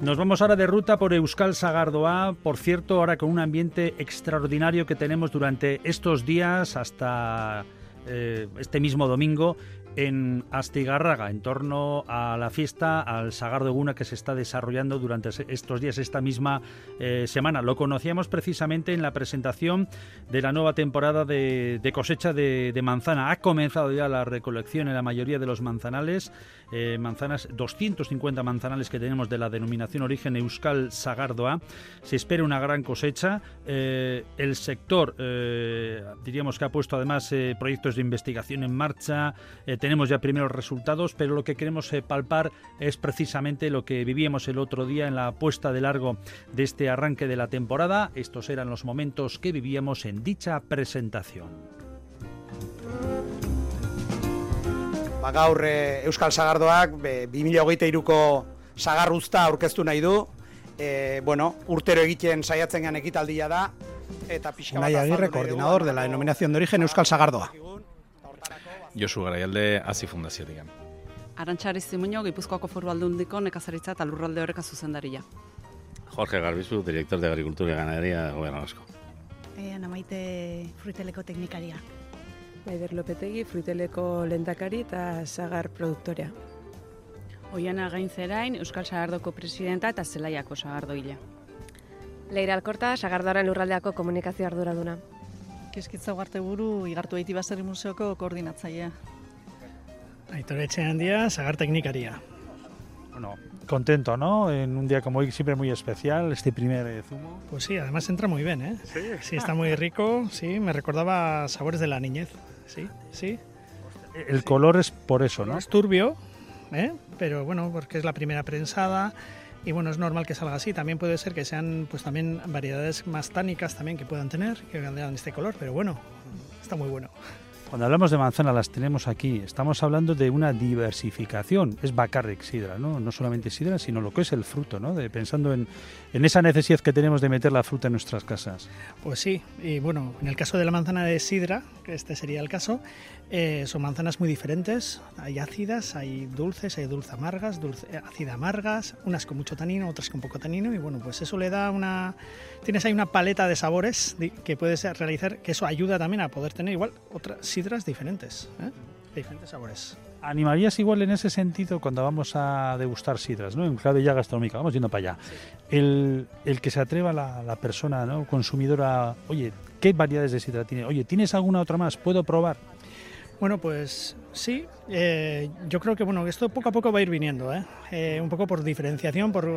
S2: Nos vamos ahora de ruta por Euskal Sagardoa, por cierto, ahora con un ambiente extraordinario que tenemos durante estos días hasta eh, este mismo domingo en Astigarraga, en torno a la fiesta, al Sagar de Guna que se está desarrollando durante estos días, esta misma eh, semana. Lo conocíamos precisamente en la presentación de la nueva temporada de, cosecha de, manzana. Ha comenzado ya la recolección en la mayoría de los manzanales, eh, manzanas, 250 manzanales que tenemos de la denominación origen Euskal Sagardoa. Se espera una gran cosecha. Eh, el sector, diríamos que ha puesto además proyectos de investigación en marcha tenemos ya primeros resultados, pero lo que queremos eh, palpar es precisamente lo que vivíamos el otro día en la puesta de largo de este arranque de la temporada. Estos eran los momentos que vivíamos en dicha presentación.
S8: Ba, gaur e, Euskal Sagardoak 2023ko sagarruzta aurkeztu nahi du. E, bueno, urtero egiten saiatzen gan ekitaldia da eta pixka bat Aguirre, coordinador de la denominación de origen Euskal Sagardoa.
S9: Josu Garaialde Azi Fundaziotik.
S10: Arantxari Zimuño, Gipuzkoako foru aldundiko nekazaritza eta lurralde horreka zuzendaria.
S9: Jorge Garbizu, director de Agricultura y Ganadería, Gobierno Vasco.
S11: Eh, Ana Maite, fruiteleko teknikaria.
S12: Maider Lopetegi, fruiteleko lendakari eta sagar produktorea.
S13: Oiana Gainzerain, Euskal Sagardoko presidenta eta Zelaiako Sagardoila.
S14: Leira Alkorta, Sagardoaren lurraldeako komunikazio arduraduna.
S15: Keskitza guarte buru, igartu Eiti Baserri Museoko koordinatzailea.
S16: Aitor Etxe handia, sagar teknikaria.
S2: Bueno, contento, ¿no? En un día como hoy, siempre muy especial, este primer eh, zumo.
S16: Pues sí, además entra muy bien, ¿eh?
S2: Sí.
S16: Sí, está muy rico, sí, me recordaba sabores de la niñez, sí, sí.
S2: El color es por eso, ¿no?
S16: Es turbio, ¿eh? Pero bueno, porque es la primera prensada y bueno, es normal que salga así. También puede ser que sean pues también variedades más tánicas también que puedan tener, que vean este color, pero bueno, está muy bueno.
S2: Cuando hablamos de manzana, las tenemos aquí. Estamos hablando de una diversificación. Es bacarric sidra, ¿no? No solamente sidra, sino lo que es el fruto, ¿no? De, pensando en, en, esa necesidad que tenemos de meter la fruta en nuestras casas.
S16: Pues sí, y bueno, en el caso de la manzana de sidra, que este sería el caso, eh, son manzanas muy diferentes. Hay ácidas, hay dulces, hay dulce amargas, dulce, ácida amargas, unas con mucho tanino, otras con poco tanino, y bueno, pues eso le da una... Tienes ahí una paleta de sabores que puedes realizar, que eso ayuda también a poder tener igual otras sidras diferentes, ¿eh? diferentes sabores.
S2: ¿Animarías igual en ese sentido cuando vamos a degustar sidras, ¿no? en clave ya gastronómica, vamos yendo para allá? El, el, que se atreva la, la persona ¿no? consumidora, oye, ¿qué variedades de sidra tiene? Oye, ¿tienes alguna otra más? ¿Puedo probar?
S16: Bueno, pues sí, eh, yo creo que bueno, esto poco a poco va a ir viniendo, ¿eh? Eh, un poco por diferenciación, por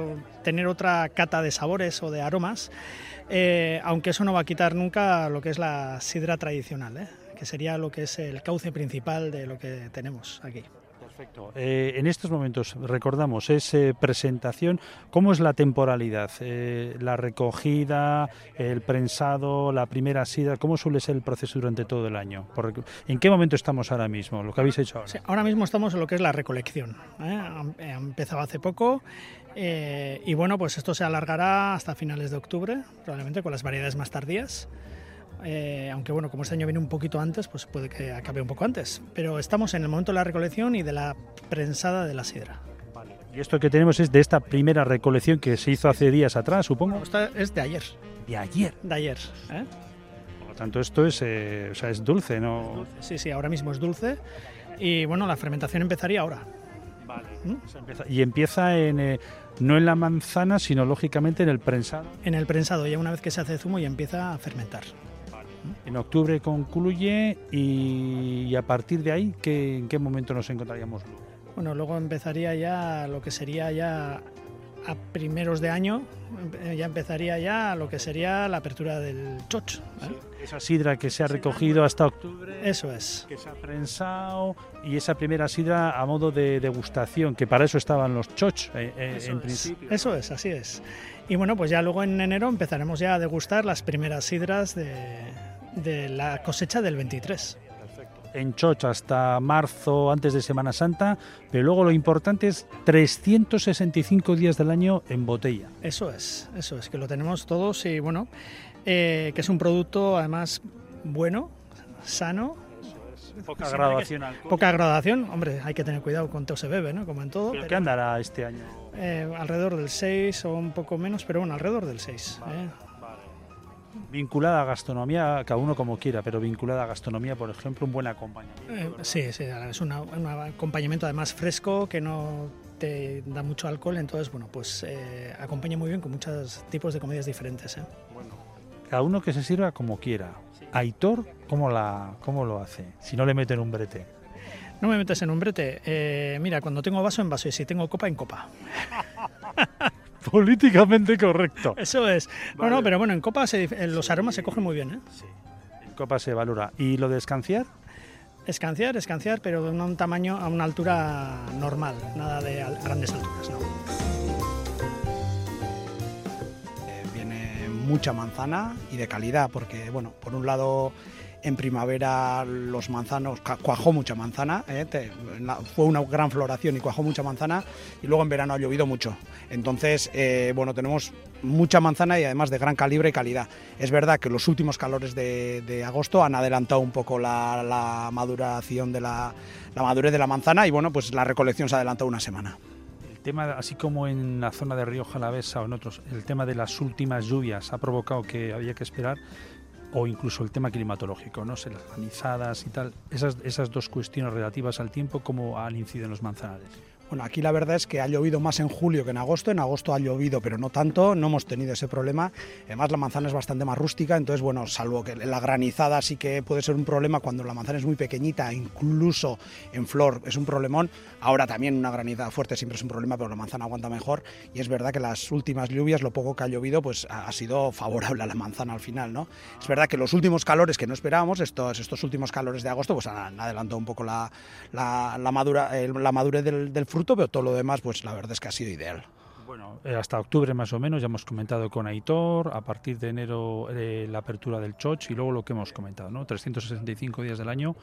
S16: tener otra cata de sabores o de aromas, aunque eso no va a quitar nunca lo que es la sidra tradicional, que sería lo que es el cauce principal de lo que tenemos aquí.
S2: Perfecto. Eh, en estos momentos, recordamos, es eh, presentación. ¿Cómo es la temporalidad? Eh, la recogida, el prensado, la primera sida, ¿cómo suele ser el proceso durante todo el año? ¿En qué momento estamos ahora mismo? Lo que habéis hecho ahora.
S16: ahora mismo estamos en lo que es la recolección. Ha empezado hace poco. y bueno, pues esto se alargará hasta finales de octubre, probablemente con las variedades más tardías. Eh, aunque bueno, como este año viene un poquito antes, pues puede que acabe un poco antes. Pero estamos en el momento de la recolección y de la prensada de la sidra.
S2: Y esto que tenemos es de esta primera recolección que se hizo hace días atrás, supongo.
S16: Esta es de ayer.
S2: De ayer.
S16: De ayer. ¿eh?
S2: Por lo tanto, esto es, eh, o sea, es dulce, ¿no?
S16: Sí, sí, ahora mismo es dulce. Y bueno, la fermentación empezaría ahora.
S2: Vale. ¿Mm? Y empieza en, no en la manzana, sino lógicamente en el prensado.
S16: En el prensado, ya una vez que se hace zumo y empieza a fermentar.
S2: En octubre concluye y, a partir de ahí, ¿qué, ¿en qué momento nos encontraríamos
S16: Bueno, luego empezaría ya lo que sería ya a primeros de año, ya empezaría ya lo que sería la apertura del choch. ¿eh?
S2: esa sidra que se ha recogido hasta octubre.
S16: Eso es.
S2: Que se ha prensado y esa primera sidra a modo de degustación, que para eso estaban los choch eh, eh, en principio.
S16: Eso es, así es. Y bueno, pues ya luego en enero empezaremos ya a degustar las primeras sidras de, de la cosecha del 23
S2: en Choch hasta marzo, antes de Semana Santa, pero luego lo importante es 365 días del año en botella.
S16: Eso es, eso es, que lo tenemos todos y bueno, eh, que es un producto además bueno, sano.
S2: Poca graduación
S16: Poca graduación, hombre, hay que tener cuidado con todo se bebe, ¿no? Como en todo.
S2: ¿Pero, qué andará este año?
S16: Eh, alrededor del 6 o un poco menos, pero bueno, alrededor del 6
S2: vinculada a gastronomía, cada uno como quiera, pero vinculada a gastronomía, por ejemplo, un buen acompañamiento.
S16: Eh, sí, sí, es un acompañamiento además fresco que no te da mucho alcohol, entonces, bueno, pues eh, acompaña muy bien con muchos tipos de comidas diferentes. ¿eh?
S2: Bueno, cada uno que se sirva como quiera. Aitor, ¿cómo, la, ¿cómo lo hace? Si no le meten un brete.
S16: No me metes en un brete. mira, cuando tengo vaso, en vaso, y si tengo copa, en copa. <laughs> <laughs>
S2: políticamente correcto.
S16: Eso es. Bueno, pero bueno, en copa los aromas se cogen muy bien. ¿eh? Sí,
S2: en copa se valora. ¿Y lo de escanciar?
S16: Escanciar, escanciar, pero de un tamaño a una altura normal, nada de grandes alturas, ¿no?
S8: Eh, viene mucha manzana y de calidad, porque, bueno, por un lado en primavera los manzanos, cuajó mucha manzana, ¿eh? fue una gran floración y cuajó mucha manzana y luego en verano ha llovido mucho. Entonces, eh, bueno, tenemos mucha manzana y además de gran calibre y calidad. Es verdad que los últimos calores de, agosto han adelantado un poco la, maduración de la, la madurez de la manzana y bueno, pues la recolección se ha adelantado una semana
S2: tema, así como en la zona de Río Jalavesa o en otros, el tema de las últimas lluvias ha provocado que había que esperar o incluso el tema climatológico, ¿no? las granizadas y tal, esas, esas dos cuestiones relativas al tiempo, ¿cómo han incidido en los manzanares?
S8: Bueno, aquí la verdad es que ha llovido más en julio que en agosto. En agosto ha llovido, pero no tanto, no hemos tenido ese problema. Además, la manzana es bastante más rústica, entonces, bueno, salvo que la granizada sí que puede ser un problema cuando la manzana es muy pequeñita, incluso en flor es un problemón. Ahora también una granizada fuerte siempre es un problema, pero la manzana aguanta mejor. Y es verdad que las últimas lluvias, lo poco que ha llovido, pues ha sido favorable a la manzana al final, ¿no? Es verdad que los últimos calores que no esperábamos, estos, estos últimos calores de agosto, pues han, adelantado un poco la, madura, la madurez del fruto pero todo lo demás, pues la verdad es que ha sido ideal.
S2: Bueno, eh, hasta octubre más o menos, ya hemos comentado con Aitor, a partir de enero eh, la apertura del Choch y luego lo que hemos comentado, ¿no? 365 días del año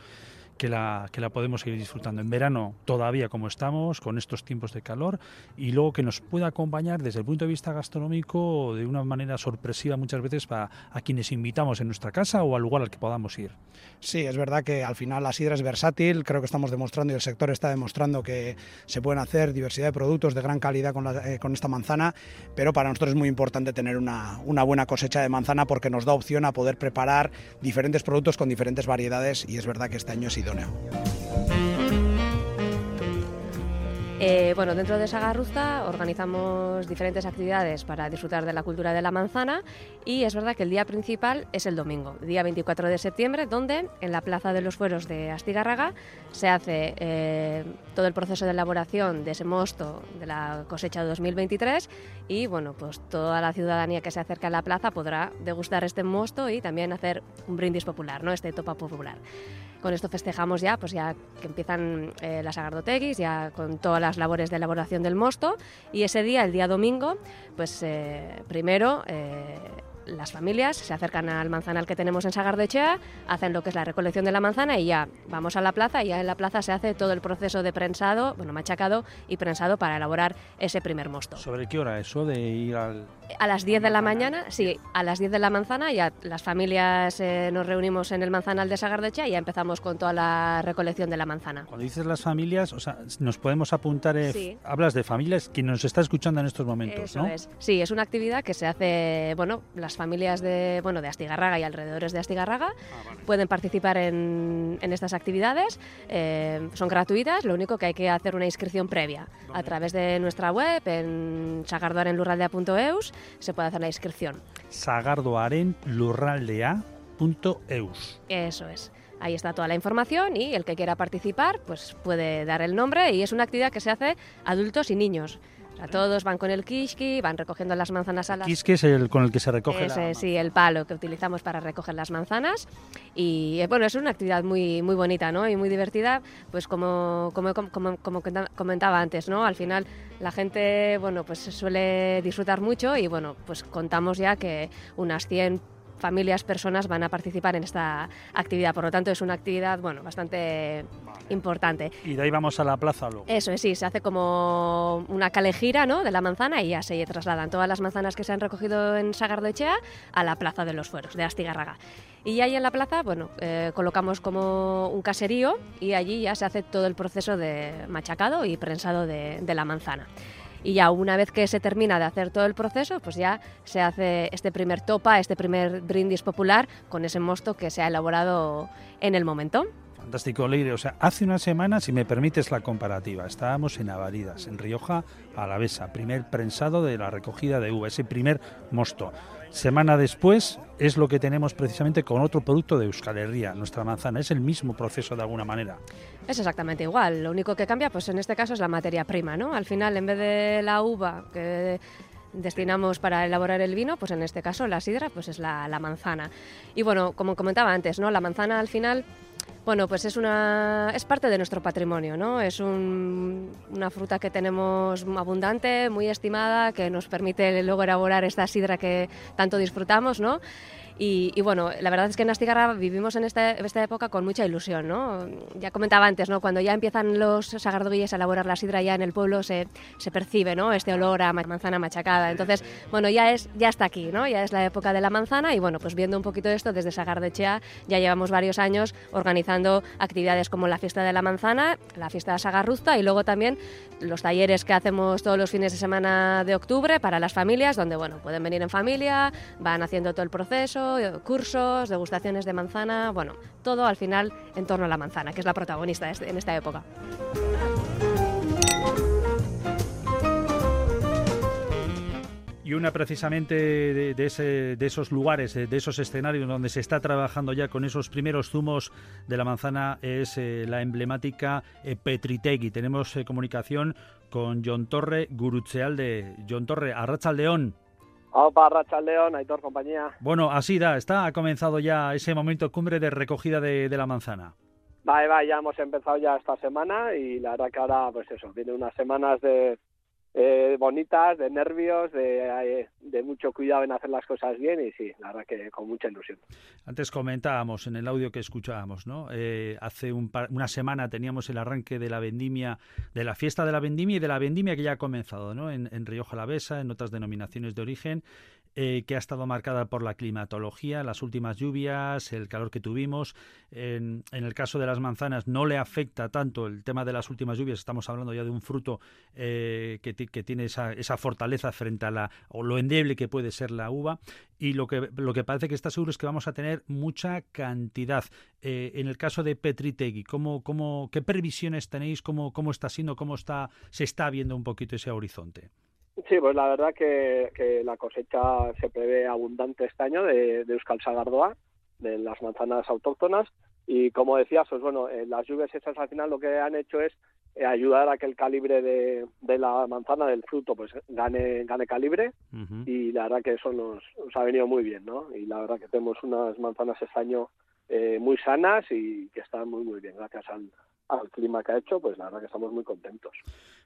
S2: que la, que la podemos seguir disfrutando. En verano todavía como estamos, con estos tiempos de calor, y luego que nos pueda acompañar desde el punto de vista gastronómico de una manera sorpresiva muchas veces para a quienes invitamos en nuestra casa o al lugar al que podamos ir.
S8: Sí, es verdad que al final la sidra es versátil, creo que estamos demostrando y el sector está demostrando que se pueden hacer diversidad de productos de gran calidad con, eh, con esta manzana, pero para nosotros es muy importante tener una, una buena cosecha de manzana porque nos da opción a poder preparar diferentes productos con diferentes variedades y es verdad que este año ha sido
S14: eh, bueno, dentro de Sagarruza organizamos diferentes actividades para disfrutar de la cultura de la manzana y es verdad que el día principal es el domingo, día 24 de septiembre, donde en la Plaza de los Fueros de Astigarraga se hace eh, todo el proceso de elaboración de ese mosto de la cosecha de 2023 y bueno, pues toda la ciudadanía que se acerca a la plaza podrá degustar este mosto y también hacer un brindis popular, ¿no? este topa popular. Con esto festejamos ya, pues ya que empiezan eh, las agardoteguis, ya con todas las labores de elaboración del mosto. Y ese día, el día domingo, pues eh, primero eh, las familias se acercan al manzanal que tenemos en Sagardechea, hacen lo que es la recolección de la manzana y ya vamos a la plaza y ya en la plaza se hace todo el proceso de prensado, bueno, machacado y prensado para elaborar ese primer mosto.
S2: ¿Sobre qué hora eso de ir al...?
S14: A las 10 de la mañana, sí, a las 10 de la manzana ya las familias eh, nos reunimos en el manzanal de Sagardechea y ya empezamos con toda la recolección de la manzana.
S2: Cuando dices las familias, o sea, nos podemos apuntar, eh, hablas de familias, quien nos está escuchando en estos momentos,
S14: Eso Es. Sí, es una actividad que se hace, bueno, las familias de, bueno, de Astigarraga y alrededores de Astigarraga ah, pueden participar en, estas actividades. Eh, son gratuitas, lo único que hay que hacer una inscripción previa a través de nuestra web en sagardoarenlurraldea.eus se puede hacer la inscripción.
S2: sagardoarenlurraldea.eus
S14: Eso es. Ahí está toda la información y el que quiera participar pues puede dar el nombre y es una actividad que se hace adultos y niños todos van con el kishki, van recogiendo las manzanas a las...
S2: Kishki es el con el que se recoge
S14: Sí, el palo que utilizamos para recoger las manzanas. Y eh, bueno, es una actividad muy, muy bonita ¿no? y muy divertida, pues como, como, como, como comentaba antes, ¿no? Al final la gente bueno, pues suele disfrutar mucho y bueno, pues contamos ya que unas 100 familias, personas van a participar en esta actividad. Por lo tanto, es una actividad bueno, bastante importante.
S2: Y de ahí vamos a la plaza luego.
S14: Eso es, sí, se hace como una calejira ¿no? de la manzana y ya se trasladan todas las manzanas que se han recogido en Sagardoechea a la plaza de los Fueros, de Astigarraga. Y ahí en la plaza, bueno, eh, colocamos como un caserío y allí ya se hace todo el proceso de machacado y prensado de la manzana y ya una vez que se termina de hacer todo el proceso, pues ya se hace este primer topa, este primer brindis popular con ese mosto que se ha elaborado en el momento.
S2: Fantástico, Leire. O sea, hace una semana, si me permites la comparativa, estábamos en Avaridas, en Rioja Alavesa, primer prensado de la recogida de uva, ese primer mosto. Semana después es lo que tenemos precisamente con otro producto de Euskal Herria, nuestra manzana. Es el mismo proceso de alguna manera.
S14: Es exactamente igual. Lo único que cambia, pues en este caso, es la materia prima, ¿no? Al final, en vez de la uva que destinamos para elaborar el vino, pues en este caso la sidra, pues es la, manzana. Y bueno, como comentaba antes, ¿no? La manzana al final bueno, pues es, una, es parte de nuestro patrimonio, ¿no? Es una fruta que tenemos abundante, muy estimada, que nos permite luego elaborar esta sidra que tanto disfrutamos, ¿no? Y, bueno, la verdad es que en Astigarra vivimos en esta, época con mucha ilusión, ¿no? Ya comentaba antes, ¿no? Cuando ya empiezan los sagardoguillas a elaborar la sidra ya en el pueblo se, se percibe, ¿no? Este olor a manzana machacada. Entonces, bueno, ya, es, ya está aquí, ¿no? Ya es la época de la manzana y bueno, pues viendo un poquito esto desde Sagardechea ya llevamos varios años organizando actividades como la fiesta de la manzana, la fiesta de Sagarruzta y luego también los talleres que hacemos todos los fines de semana de octubre para las familias, donde, bueno, pueden venir en familia, van haciendo todo el proceso, cursos, degustaciones de manzana, bueno, todo al final en torno a la manzana, que es la protagonista en esta época.
S2: Y una precisamente de, esos lugares, de, esos escenarios donde se está trabajando ya con esos primeros zumos de la manzana es eh, la emblemática eh, Petritegui. Tenemos eh, comunicación con John Torre, Gurutzeal de John Torre, Arrachaldeón.
S17: Opa, León, Aitor, compañía.
S2: Bueno, así da, está, ha comenzado ya ese momento cumbre de recogida de, la manzana.
S17: Vale, va, ya hemos empezado ya esta semana y la verdad que ahora, pues eso, viene unas semanas de, eh, bonitas, de nervios, de, de, mucho cuidado en hacer las cosas bien y sí, la verdad que con mucha ilusión.
S2: Antes comentábamos en el audio que escuchábamos, ¿no? Eh, hace un una semana teníamos el arranque de la vendimia, de la fiesta de la vendimia y de la vendimia que ya ha comenzado, ¿no? En, en Rioja Lavesa, en otras denominaciones de origen eh, que ha estado marcada por la climatología, las últimas lluvias, el calor que tuvimos. En, el caso de las manzanas no le afecta tanto el tema de las últimas lluvias, estamos hablando ya de un fruto eh, que, tiene esa, esa, fortaleza frente a la, o lo endeble que puede ser la uva. Y lo que, lo que parece que está seguro es que vamos a tener mucha cantidad. Eh, en el caso de Petritegui, ¿cómo, cómo, ¿qué previsiones tenéis? ¿Cómo, ¿Cómo está siendo? ¿Cómo está, se está viendo un poquito ese horizonte?
S17: Sí, pues la verdad que, que, la cosecha se prevé abundante este año de, de Euskal Sagardoa, de las manzanas autóctonas. Y como decías, pues bueno, eh, las lluvias estas al final lo que han hecho es eh, ayudar a que el calibre de, de, la manzana, del fruto, pues gane, gane calibre. Y la verdad que eso nos, nos, ha venido muy bien, ¿no? Y la verdad que tenemos unas manzanas este año eh, muy sanas y que están muy, muy bien, gracias al, al clima que ha hecho, pues la verdad que estamos muy contentos.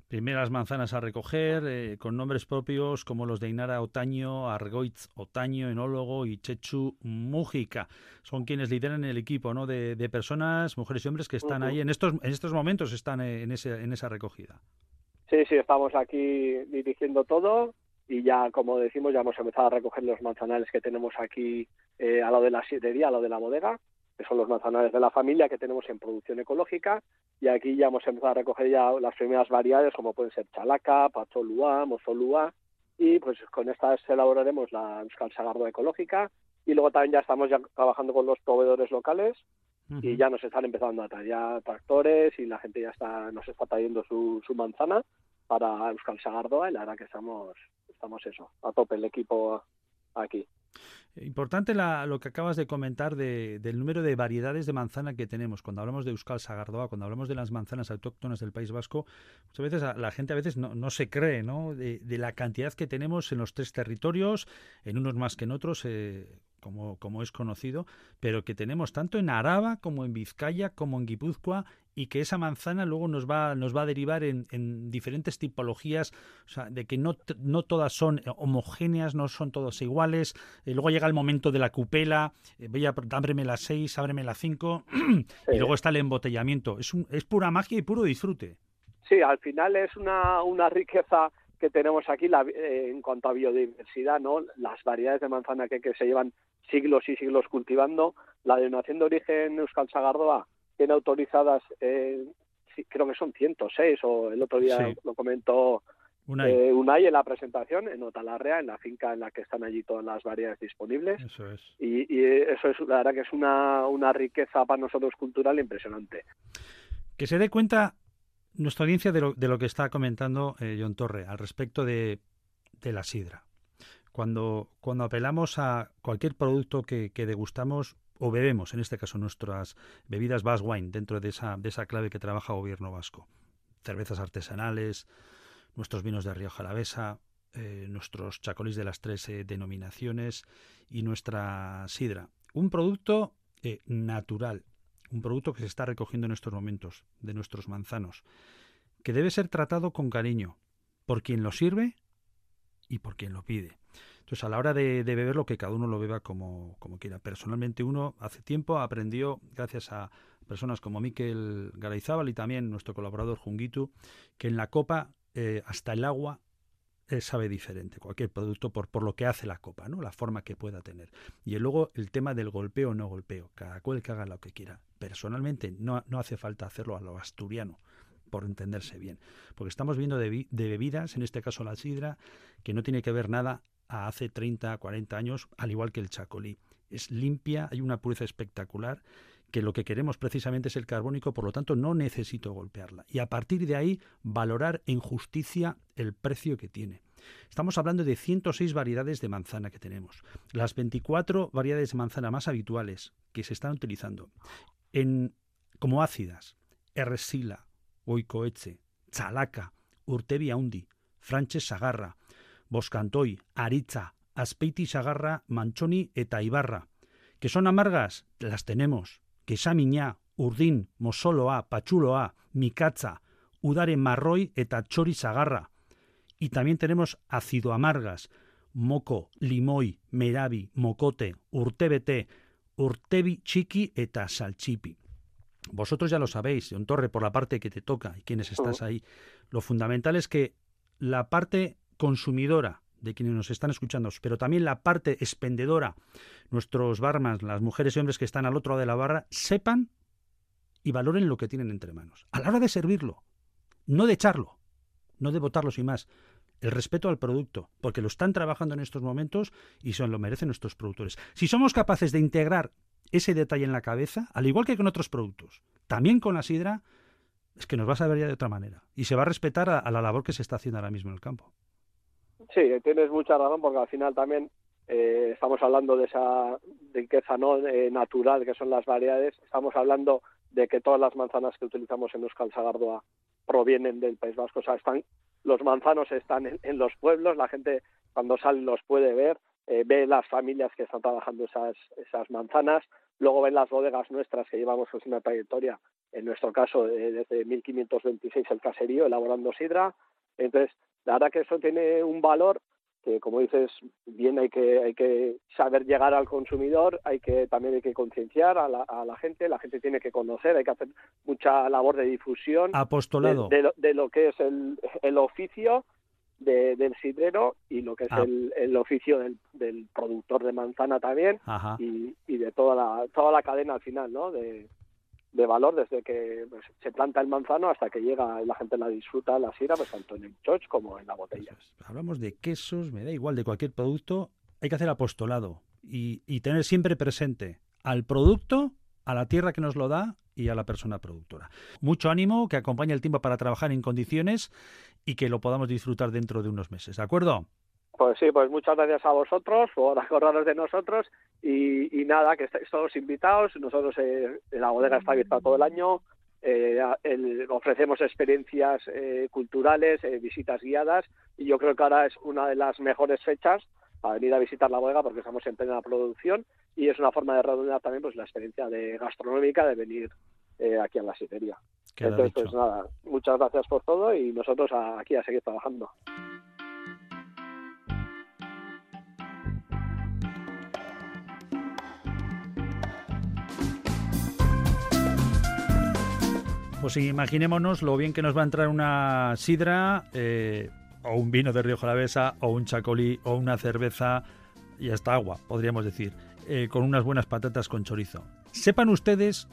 S2: Primeras manzanas a recoger, eh, con nombres propios como los de Inara Otaño, Argoitz Otaño, Enólogo y Chechu Mújica. Son quienes lideran el equipo ¿no? de, personas, mujeres y hombres que están ahí en estos, en estos momentos, están en, ese, en esa recogida.
S17: Sí, sí, estamos aquí dirigiendo todo y ya, como decimos, ya hemos empezado a recoger los manzanales que tenemos aquí eh, a lo de la sidería, a lo de la bodega que son los manzanares de la familia que tenemos en producción ecológica y aquí ya hemos empezado a recoger ya las primeras variedades como pueden ser chalaca, pacholúa, mozolúa y pues con estas elaboraremos la Euskal Sagardo ecológica y luego también ya estamos ya trabajando con los proveedores locales y ya nos están empezando a traer ya tractores y la gente ya está nos está trayendo su, su manzana para Euskal Sagardoa y la verdad que estamos estamos eso a tope el equipo aquí.
S2: Importante lo que acabas de comentar del número de variedades de manzana que tenemos. Cuando hablamos de Euskal Sagardoa, cuando hablamos de las manzanas autóctonas del País Vasco, muchas veces la gente a veces no, se cree ¿no? De, la cantidad que tenemos en los tres territorios, en unos más que en otros. Eh, como, como es conocido, pero que tenemos tanto en Araba como en Vizcaya como en Guipúzcoa y que esa manzana luego nos va, nos va a derivar en, en diferentes tipologías, o sea, de que no, no todas son homogéneas, no son todas iguales. Eh, luego llega el momento de la cupela, eh, voy a, ábreme la 6, ábreme la 5, <clears throat> y luego está el embotellamiento. Es, un, es pura magia y puro disfrute.
S17: Sí, al final es una, una riqueza que tenemos aquí la, eh, en cuanto a biodiversidad, ¿no? Las variedades de manzana que, que se llevan siglos y siglos cultivando. La denominación de origen Euskal Sagardoa tiene autorizadas, eh, creo que son 106, o el otro día lo comentó Unai. Eh, Unai. en la presentación, en Otalarrea, en la finca en la que están allí todas las variedades disponibles.
S2: Eso es.
S17: Y, y eso es, la verdad que es una, una riqueza para nosotros cultural impresionante.
S2: Que se dé cuenta nuestra audiencia de lo, de lo que está comentando eh, John Torre al respecto de, de, la sidra. Cuando, cuando apelamos a cualquier producto que, que, degustamos o bebemos, en este caso nuestras bebidas Bass Wine, dentro de esa, de esa clave que trabaja gobierno vasco. Cervezas artesanales, nuestros vinos de Rioja Alavesa, eh, nuestros chacolís de las tres eh, denominaciones y nuestra sidra. Un producto eh, natural, un producto que se está recogiendo en estos momentos de nuestros manzanos, que debe ser tratado con cariño por quien lo sirve y por quien lo pide. Entonces, a la hora de, beberlo, que cada uno lo beba como, como, quiera. Personalmente, uno hace tiempo aprendió, gracias a personas como Miquel Garayzábal y también nuestro colaborador Junguitu, que en la copa eh, hasta el agua eh, sabe diferente, cualquier producto por, por lo que hace la copa, ¿no? la forma que pueda tener. Y luego el tema del golpeo o no golpeo, cada cual que haga lo que quiera. Personalmente no, no hace falta hacerlo a lo asturiano, por entenderse bien, porque estamos viendo de, bebidas, en este caso la sidra, que no tiene que ver nada a hace 30, 40 años, al igual que el chacolí. Es limpia, hay una pureza espectacular que lo que queremos precisamente es el carbónico, por lo tanto no necesito golpearla. Y a partir de ahí valorar en justicia el precio que tiene. Estamos hablando de 106 variedades de manzana que tenemos, las 24 variedades de manzana más habituales que se están utilizando en, como ácidas, Erresila, Oikoetze, Chalaca, Urtebia Undi, Franches Sagarra, Boscantoy, Aritza, Aspeiti Sagarra, Manchoni eta Ibarra. ¿Que son amargas? Las tenemos Kesamiña, Urdin, Mosoloa, Patxuloa, Mikatza, Udare Marroi eta Txori Sagarra. Y también tenemos ácido amargas, moco, limoy, merabi, mocote, urtebete, urtebi chiqui eta salchipi. Vosotros ya lo sabéis, Don Torre, por la parte que te toca y quienes estás ahí. Lo fundamental es que la parte consumidora de quienes nos están escuchando, pero también la parte expendedora, nuestros barmans, las mujeres y hombres que están al otro lado de la barra, sepan y valoren lo que tienen entre manos. A la hora de servirlo, no de echarlo, no de botarlo sin más. El respeto al producto, porque lo están trabajando en estos momentos y se lo merecen nuestros productores. Si somos capaces de integrar ese detalle en la cabeza, al igual que con otros productos, también con la sidra, es que nos va a saber ya de otra manera. Y se va a respetar a, la labor que se está haciendo ahora mismo en el campo.
S17: Sí, tienes mucha razón, porque al final también eh, estamos hablando de esa riqueza no eh, natural que son las variedades. Estamos hablando de que todas las manzanas que utilizamos en Euskal Sagardoa provienen del País Vasco. O sea, están, los manzanos están en, los pueblos, la gente cuando sale los puede ver, eh, ve las familias que están trabajando esas, esas manzanas, luego ven las bodegas nuestras que llevamos pues, una trayectoria, en nuestro caso desde 1526 el caserío, elaborando sidra. Entonces, la verdad que eso tiene un valor que como dices bien hay que hay que saber llegar al consumidor hay que también hay que concienciar a la, a la gente la gente tiene que conocer hay que hacer mucha labor de difusión
S2: apostolado.
S17: de, de, lo, que es el, el oficio del sidrero y lo que es ah. el, el, oficio del, del, productor de manzana también y, y de toda la toda la cadena al final no de, de valor desde que pues, se planta el manzano hasta que llega y la gente la disfruta, la sira, pues tanto en el choch como en la botella.
S2: Hablamos de quesos, me da igual, de cualquier producto, hay que hacer apostolado y, y tener siempre presente al producto, a la tierra que nos lo da y a la persona productora. Mucho ánimo, que acompañe el tiempo para trabajar en condiciones y que lo podamos disfrutar dentro de unos meses, ¿de acuerdo?
S17: Pues sí, pues muchas gracias a vosotros por <laughs> acordaros de nosotros y, nada, que estáis todos invitados. Nosotros eh, la bodega está abierta todo el año. Eh, ofrecemos experiencias eh, culturales, visitas guiadas y yo creo que ahora es una de las mejores fechas para venir a visitar la bodega porque estamos en plena producción y es una forma de redondear también pues la experiencia de gastronómica de venir aquí a la sitería. Entonces, pues nada, muchas gracias por todo y nosotros aquí a seguir trabajando.
S2: Pues imaginémonos lo bien que nos va a entrar una sidra, eh, o un vino de Río Jalavesa, o un chacolí, o una cerveza, y hasta agua, podríamos decir, eh, con unas buenas patatas con chorizo. Sepan ustedes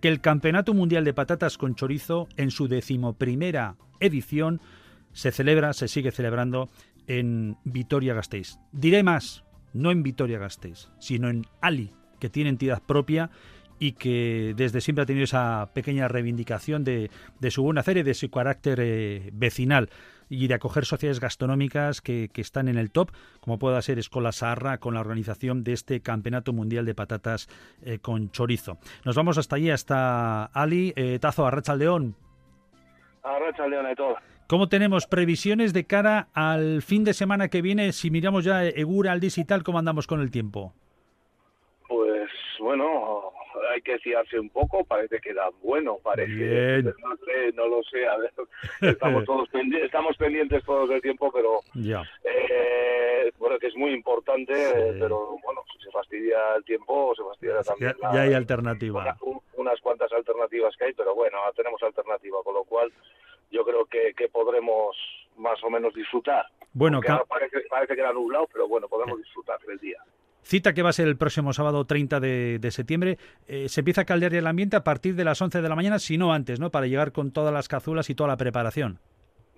S2: que el Campeonato Mundial de Patatas con Chorizo, en su decimoprimera edición, se celebra, se sigue celebrando en Vitoria-Gasteiz. Diré más, no en Vitoria-Gasteiz, sino en Ali, que tiene entidad propia y que desde siempre ha tenido esa pequeña reivindicación de, su buen hacer y de su carácter eh, vecinal y de acoger sociedades gastronómicas que, están en el top, como pueda ser Escola Sarra, con la organización de este Campeonato Mundial de Patatas eh, con Chorizo. Nos vamos hasta allí, hasta Ali, eh, Tazo, Arracha León.
S18: Arracha León y todo.
S2: ¿Cómo tenemos previsiones de cara al fin de semana que viene? Si miramos ya Egura, Aldis y tal, ¿cómo andamos con el tiempo?
S18: Pues bueno, hay que fiarse un poco, parece que da bueno, parece. No, sé, no lo sé, a ver, estamos <laughs> todos pendientes, estamos pendientes todos el tiempo, pero
S2: ya.
S18: Eh, bueno, que es muy importante, pero bueno, si se fastidia el tiempo, se fastidia también.
S2: Ya, hay alternativa.
S18: unas cuantas alternativas que hay, pero bueno, tenemos alternativa, con lo cual yo creo que, que podremos más o menos disfrutar.
S2: Bueno,
S18: parece, parece que era nublado, pero bueno, podemos disfrutar del día.
S2: Cita que va a ser el próximo sábado 30 de, septiembre. Eh, se empieza a caldear el ambiente a partir de las 11 de la mañana, si no antes, ¿no? Para llegar con todas las cazuelas y toda la preparación.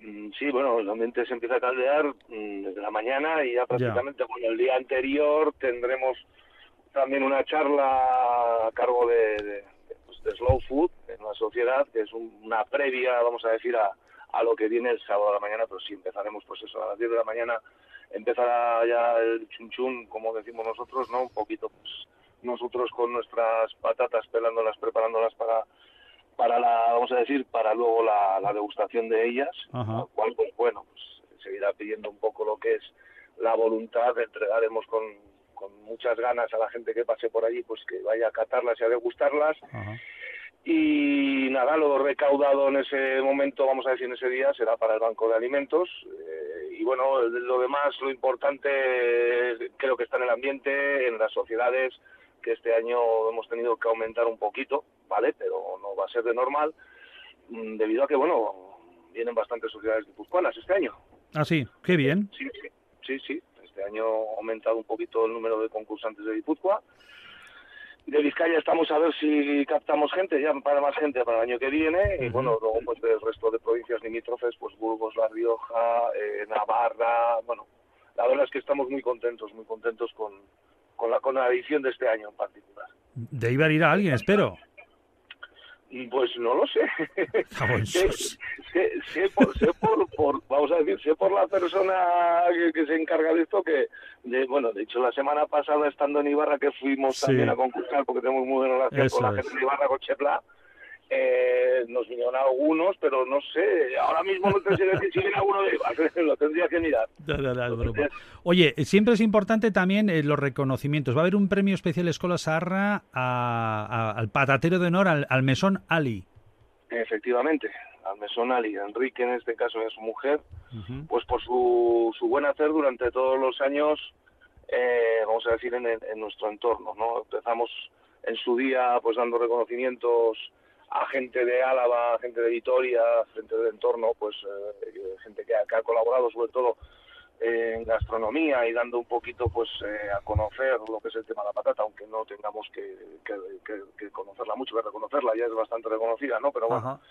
S18: Mm, sí, bueno, el ambiente se empieza a caldear mm, desde la mañana y ya prácticamente con el día anterior tendremos también una charla a cargo de, pues, Slow Food en la sociedad, que es una previa, vamos a decir, a, a lo que viene el sábado a la mañana, pero sí empezaremos pues eso, a las 10 de la mañana empezará ya el chunchún, como decimos nosotros, ¿no? Un poquito, pues, nosotros con nuestras patatas pelándolas, preparándolas para para la, vamos a decir, para luego la, degustación de ellas, Ajá. cual, pues bueno, pues seguirá pidiendo un poco lo que es la voluntad, entregaremos con, con muchas ganas a la gente que pase por allí, pues que vaya a catarlas y a degustarlas. Y nada, lo recaudado en ese momento, vamos a decir en ese día, será para el Banco de Alimentos. Eh, y bueno, lo demás, lo importante creo que está en el ambiente, en las sociedades, que este año hemos tenido que aumentar un poquito, ¿vale? Pero no va a ser de normal, mm, debido a que, bueno, vienen bastantes sociedades guipuzcoanas este año.
S2: Ah, sí, qué bien.
S18: Sí, sí, sí, sí. Este año ha aumentado un poquito el número de concursantes de Guipúzcoa. De Vizcaya estamos a ver si captamos gente, ya para más gente para el año que viene. Y bueno, luego pues del resto de provincias limítrofes, pues Burgos, La Rioja, eh, Navarra, bueno, la verdad es que estamos muy contentos, muy contentos con, con la, con la edición de este año en particular.
S2: De Ibar irá alguien, espero.
S18: Pues no lo <laughs> sé. sé, sé, por, sé por, vamos a decir, sé por la persona que, se encarga de esto que, de, bueno, de hecho la semana pasada estando en Ibarra que fuimos también a concursar porque tenemos muy buena relación con la gente de Ibarra, con Chepla, eh, nos vinieron algunos, pero no sé, ahora mismo no te sé decir si viene alguno de <laughs> lo tendría que mirar.
S2: Oye, siempre es importante también eh, los reconocimientos. Va a haber un premio especial Escola Sarra al patatero de honor, al, mesón Ali.
S18: Efectivamente, al mesón Ali. Enrique, en este caso, es su mujer, pues por su, su buen hacer durante todos los años, eh, vamos a decir, en, en nuestro entorno. no Empezamos en su día pues dando reconocimientos a gente de Álava, gente de Vitoria, gente del entorno, pues eh, gente que ha, colaborado sobre todo en gastronomía y dando un poquito pues eh, a conocer lo que es el tema de la patata, aunque no tengamos que, que, conocerla mucho, que reconocerla, ya es bastante reconocida, ¿no? Pero bueno.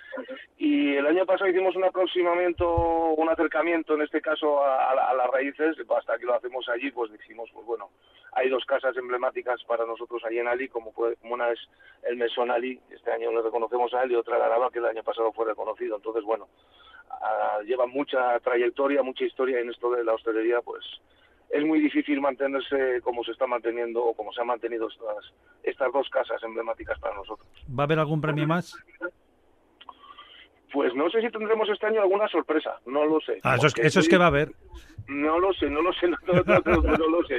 S18: Y el año pasado hicimos un aproximamiento, un acercamiento en este caso a, a las raíces, hasta que lo hacemos allí, pues dijimos, pues bueno, hay dos casas emblemáticas para nosotros allí en Ali, como, una es el Mesón Ali, este año le reconocemos a él, y otra la Araba, que el año pasado fue reconocido. Entonces, bueno, lleva mucha trayectoria, mucha historia en esto de la hostelería, pues es muy difícil mantenerse como se está manteniendo o como se han mantenido estas, estas dos casas emblemáticas para nosotros.
S2: ¿Va a haber algún premio más?
S18: Pues no sé si tendremos este año alguna sorpresa, no lo sé.
S2: Ah, eso, es, eso es que va a haber.
S18: No lo sé, no lo sé, <laughs> no, lo sé.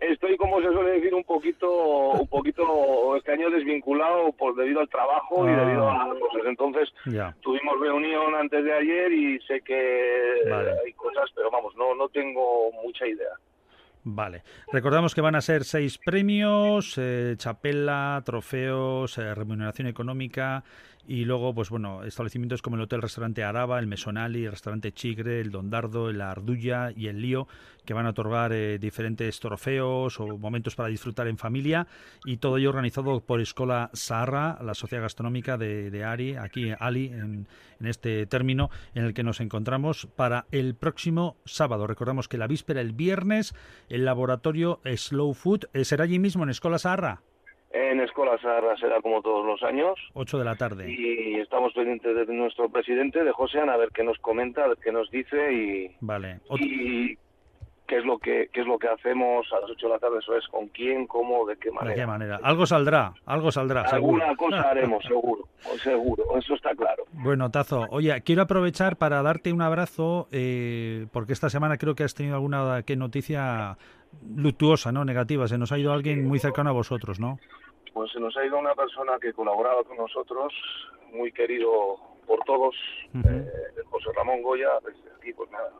S18: Estoy, como se suele decir, un poquito, un poquito este año desvinculado por debido al trabajo y debido a ah. cosas. Entonces, tuvimos reunión antes de ayer y sé que hay cosas, pero vamos, no, no tengo mucha idea.
S2: Vale. Recordamos que van a ser seis premios, eh, chapela, trofeos, eh, remuneración económica y luego, pues bueno, establecimientos como el Hotel Restaurante Araba, el Mesonali, el Restaurante Chigre, el Dondardo, el Ardulla y el Lío, que van a otorgar eh, diferentes trofeos o momentos para disfrutar en familia y todo ello organizado por Escola Sahara, la sociedad gastronómica de, Ari, aquí Ali, en, este término en el que nos encontramos para el próximo sábado. Recordamos que la víspera, el viernes, el laboratorio Slow Food eh, será allí mismo en Escola Sahara.
S18: En Escuela Sarra será como todos los años.
S2: 8 de la tarde.
S18: Y estamos pendientes de nuestro presidente, de José, a ver qué nos comenta, a ver qué nos dice y,
S2: vale.
S18: y qué es lo que qué es lo que hacemos a las 8 de la tarde, eso es con quién, cómo, de qué manera.
S2: De qué manera. Algo saldrá, algo saldrá,
S18: Alguna cosa <laughs> haremos, seguro, seguro, eso está claro.
S2: Bueno, Tazo, oye, quiero aprovechar para darte un abrazo, eh, porque esta semana creo que has tenido alguna ¿qué noticia luctuosa, ¿no? Negativa. Se nos ha ido alguien muy cercano a vosotros, ¿no?
S18: Pues se nos ha ido una persona que colaboraba con nosotros, muy querido por todos, eh, José Ramón Goya, desde aquí, pues nada,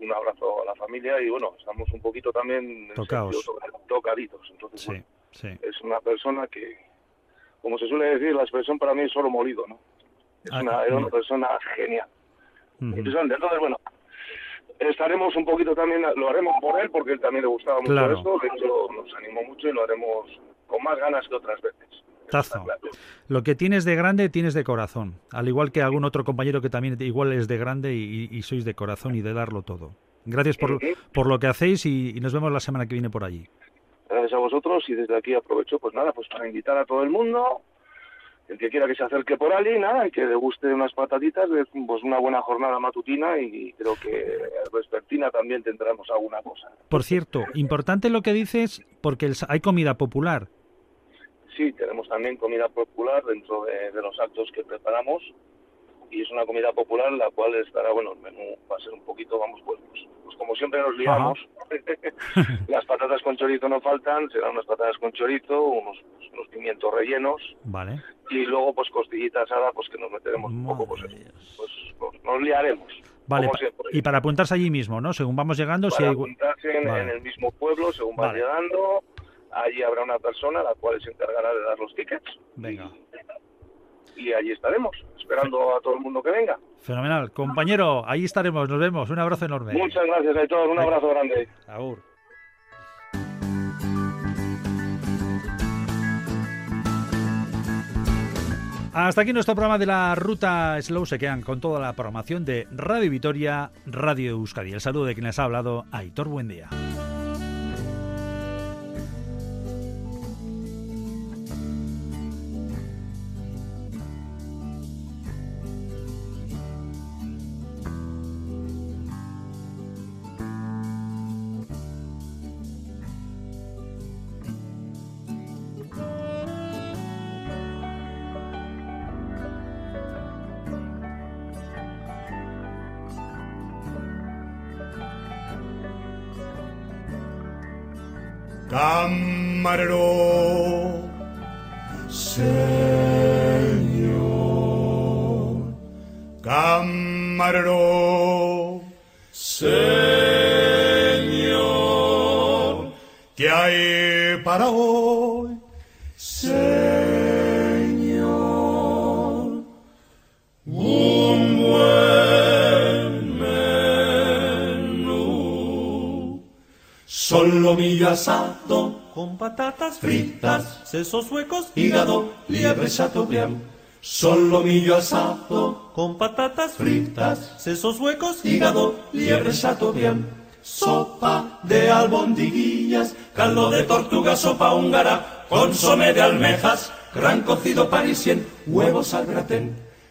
S18: un abrazo a la familia y bueno, estamos un poquito también tocaditos. Entonces, es una persona que, como se suele decir, la expresión para mí es solo molido, ¿no? Es ah, una, era una persona genial. Interesante. Entonces, bueno, estaremos un poquito también, lo haremos por él porque él también le gustaba mucho esto, de hecho nos animó mucho y lo haremos con más ganas que otras veces.
S2: Tazo. Lo que tienes de grande tienes de corazón, al igual que algún otro compañero que también igual es de grande y, sois de corazón y de darlo todo. Gracias por, por lo que hacéis y, nos vemos la semana que viene por allí.
S18: Gracias a vosotros y desde aquí aprovecho pues nada, pues para invitar a todo el mundo el que quiera que se acerque por allí, nada, y que le guste unas patatitas, pues una buena jornada matutina y creo que vespertina también tendremos alguna cosa.
S2: Por cierto, importante lo que dices, porque hay comida popular.
S18: Sí, tenemos también comida popular dentro de, los actos que preparamos y es una comida popular la cual estará, bueno, el menú va a ser un poquito, vamos, pues, pues, pues como siempre nos liamos, <laughs> las patatas con chorizo no faltan, serán unas patatas con chorizo, unos, unos pimientos rellenos,
S2: vale.
S18: Y luego pues costillitas asada pues que nos meteremos un poco pues, pues, pues, nos liaremos
S2: Vale, y para apuntarse allí mismo, ¿no? Según vamos llegando,
S18: para si hay... apuntarse en, el mismo pueblo, según vas llegando, allí habrá una persona la cual se encargará de dar los tickets.
S2: Venga.
S18: Y, allí estaremos, esperando a todo el mundo que venga.
S2: Fenomenal. Compañero, ahí estaremos, nos vemos. Un abrazo enorme.
S18: Muchas gracias a todos, un abrazo grande.
S2: Agur. Hasta aquí nuestro programa de la ruta Slow. Se quedan con toda la programación de Radio Vitoria, Radio Euskadi. El saludo de quien les ha hablado, Aitor Buen
S19: fritas, sesos huecos, hígado, liebre chateaubriand. Solomillo asado con patatas fritas, sesos huecos, hígado, liebre chateaubriand. Sopa de albondiguillas, caldo de tortuga, sopa húngara, consome de almejas, gran cocido parisien, huevos al gratén.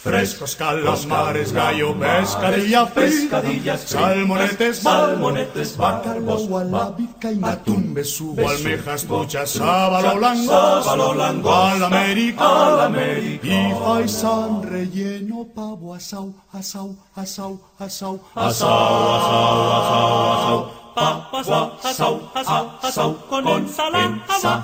S19: Frescos calamares, gallo, pescadilla, pescadillas, salmonetes, salmonetes, bacalbos, gualabica y atún, besugo, almejas, truchas, sábalo lango, sábalo lango, al América, y faisán relleno, pavo, asau, asau, asau, asau, asau, asau, asau,
S20: pavo, asau, asau, asau, con ensalada,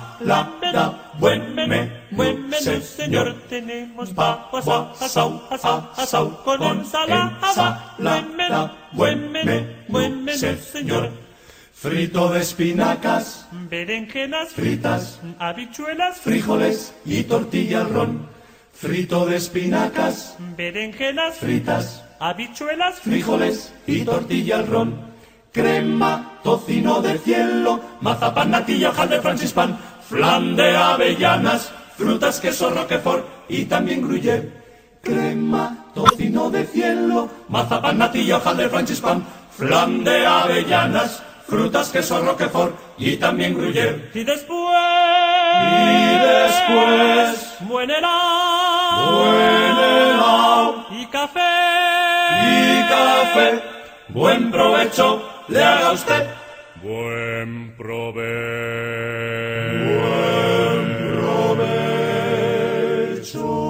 S20: buen menú buen menú, señor. Tenemos papas, asau, asau, asau, con ensalada, buen menú, buen menú, buen menú, señor.
S19: Frito de espinacas,
S20: berenjenas
S19: fritas,
S20: habichuelas,
S19: frijoles y tortilla al ron. Frito de espinacas,
S20: berenjenas
S19: fritas,
S20: habichuelas,
S19: frijoles y tortilla al ron. Crema, tocino de cielo, mazapán, natilla, de francispan, flan de avellanas, frutas, queso, roquefort y también gruyère. Crema, tocino de cielo, mazapán, natilla, de francispan, flan de avellanas, frutas, queso, roquefort y también gruyère.
S20: Y después,
S19: y después,
S20: buen helado,
S19: buen helado,
S20: y café,
S19: y café, buen provecho le haga usted.
S20: Buen provecho.
S19: Jesus.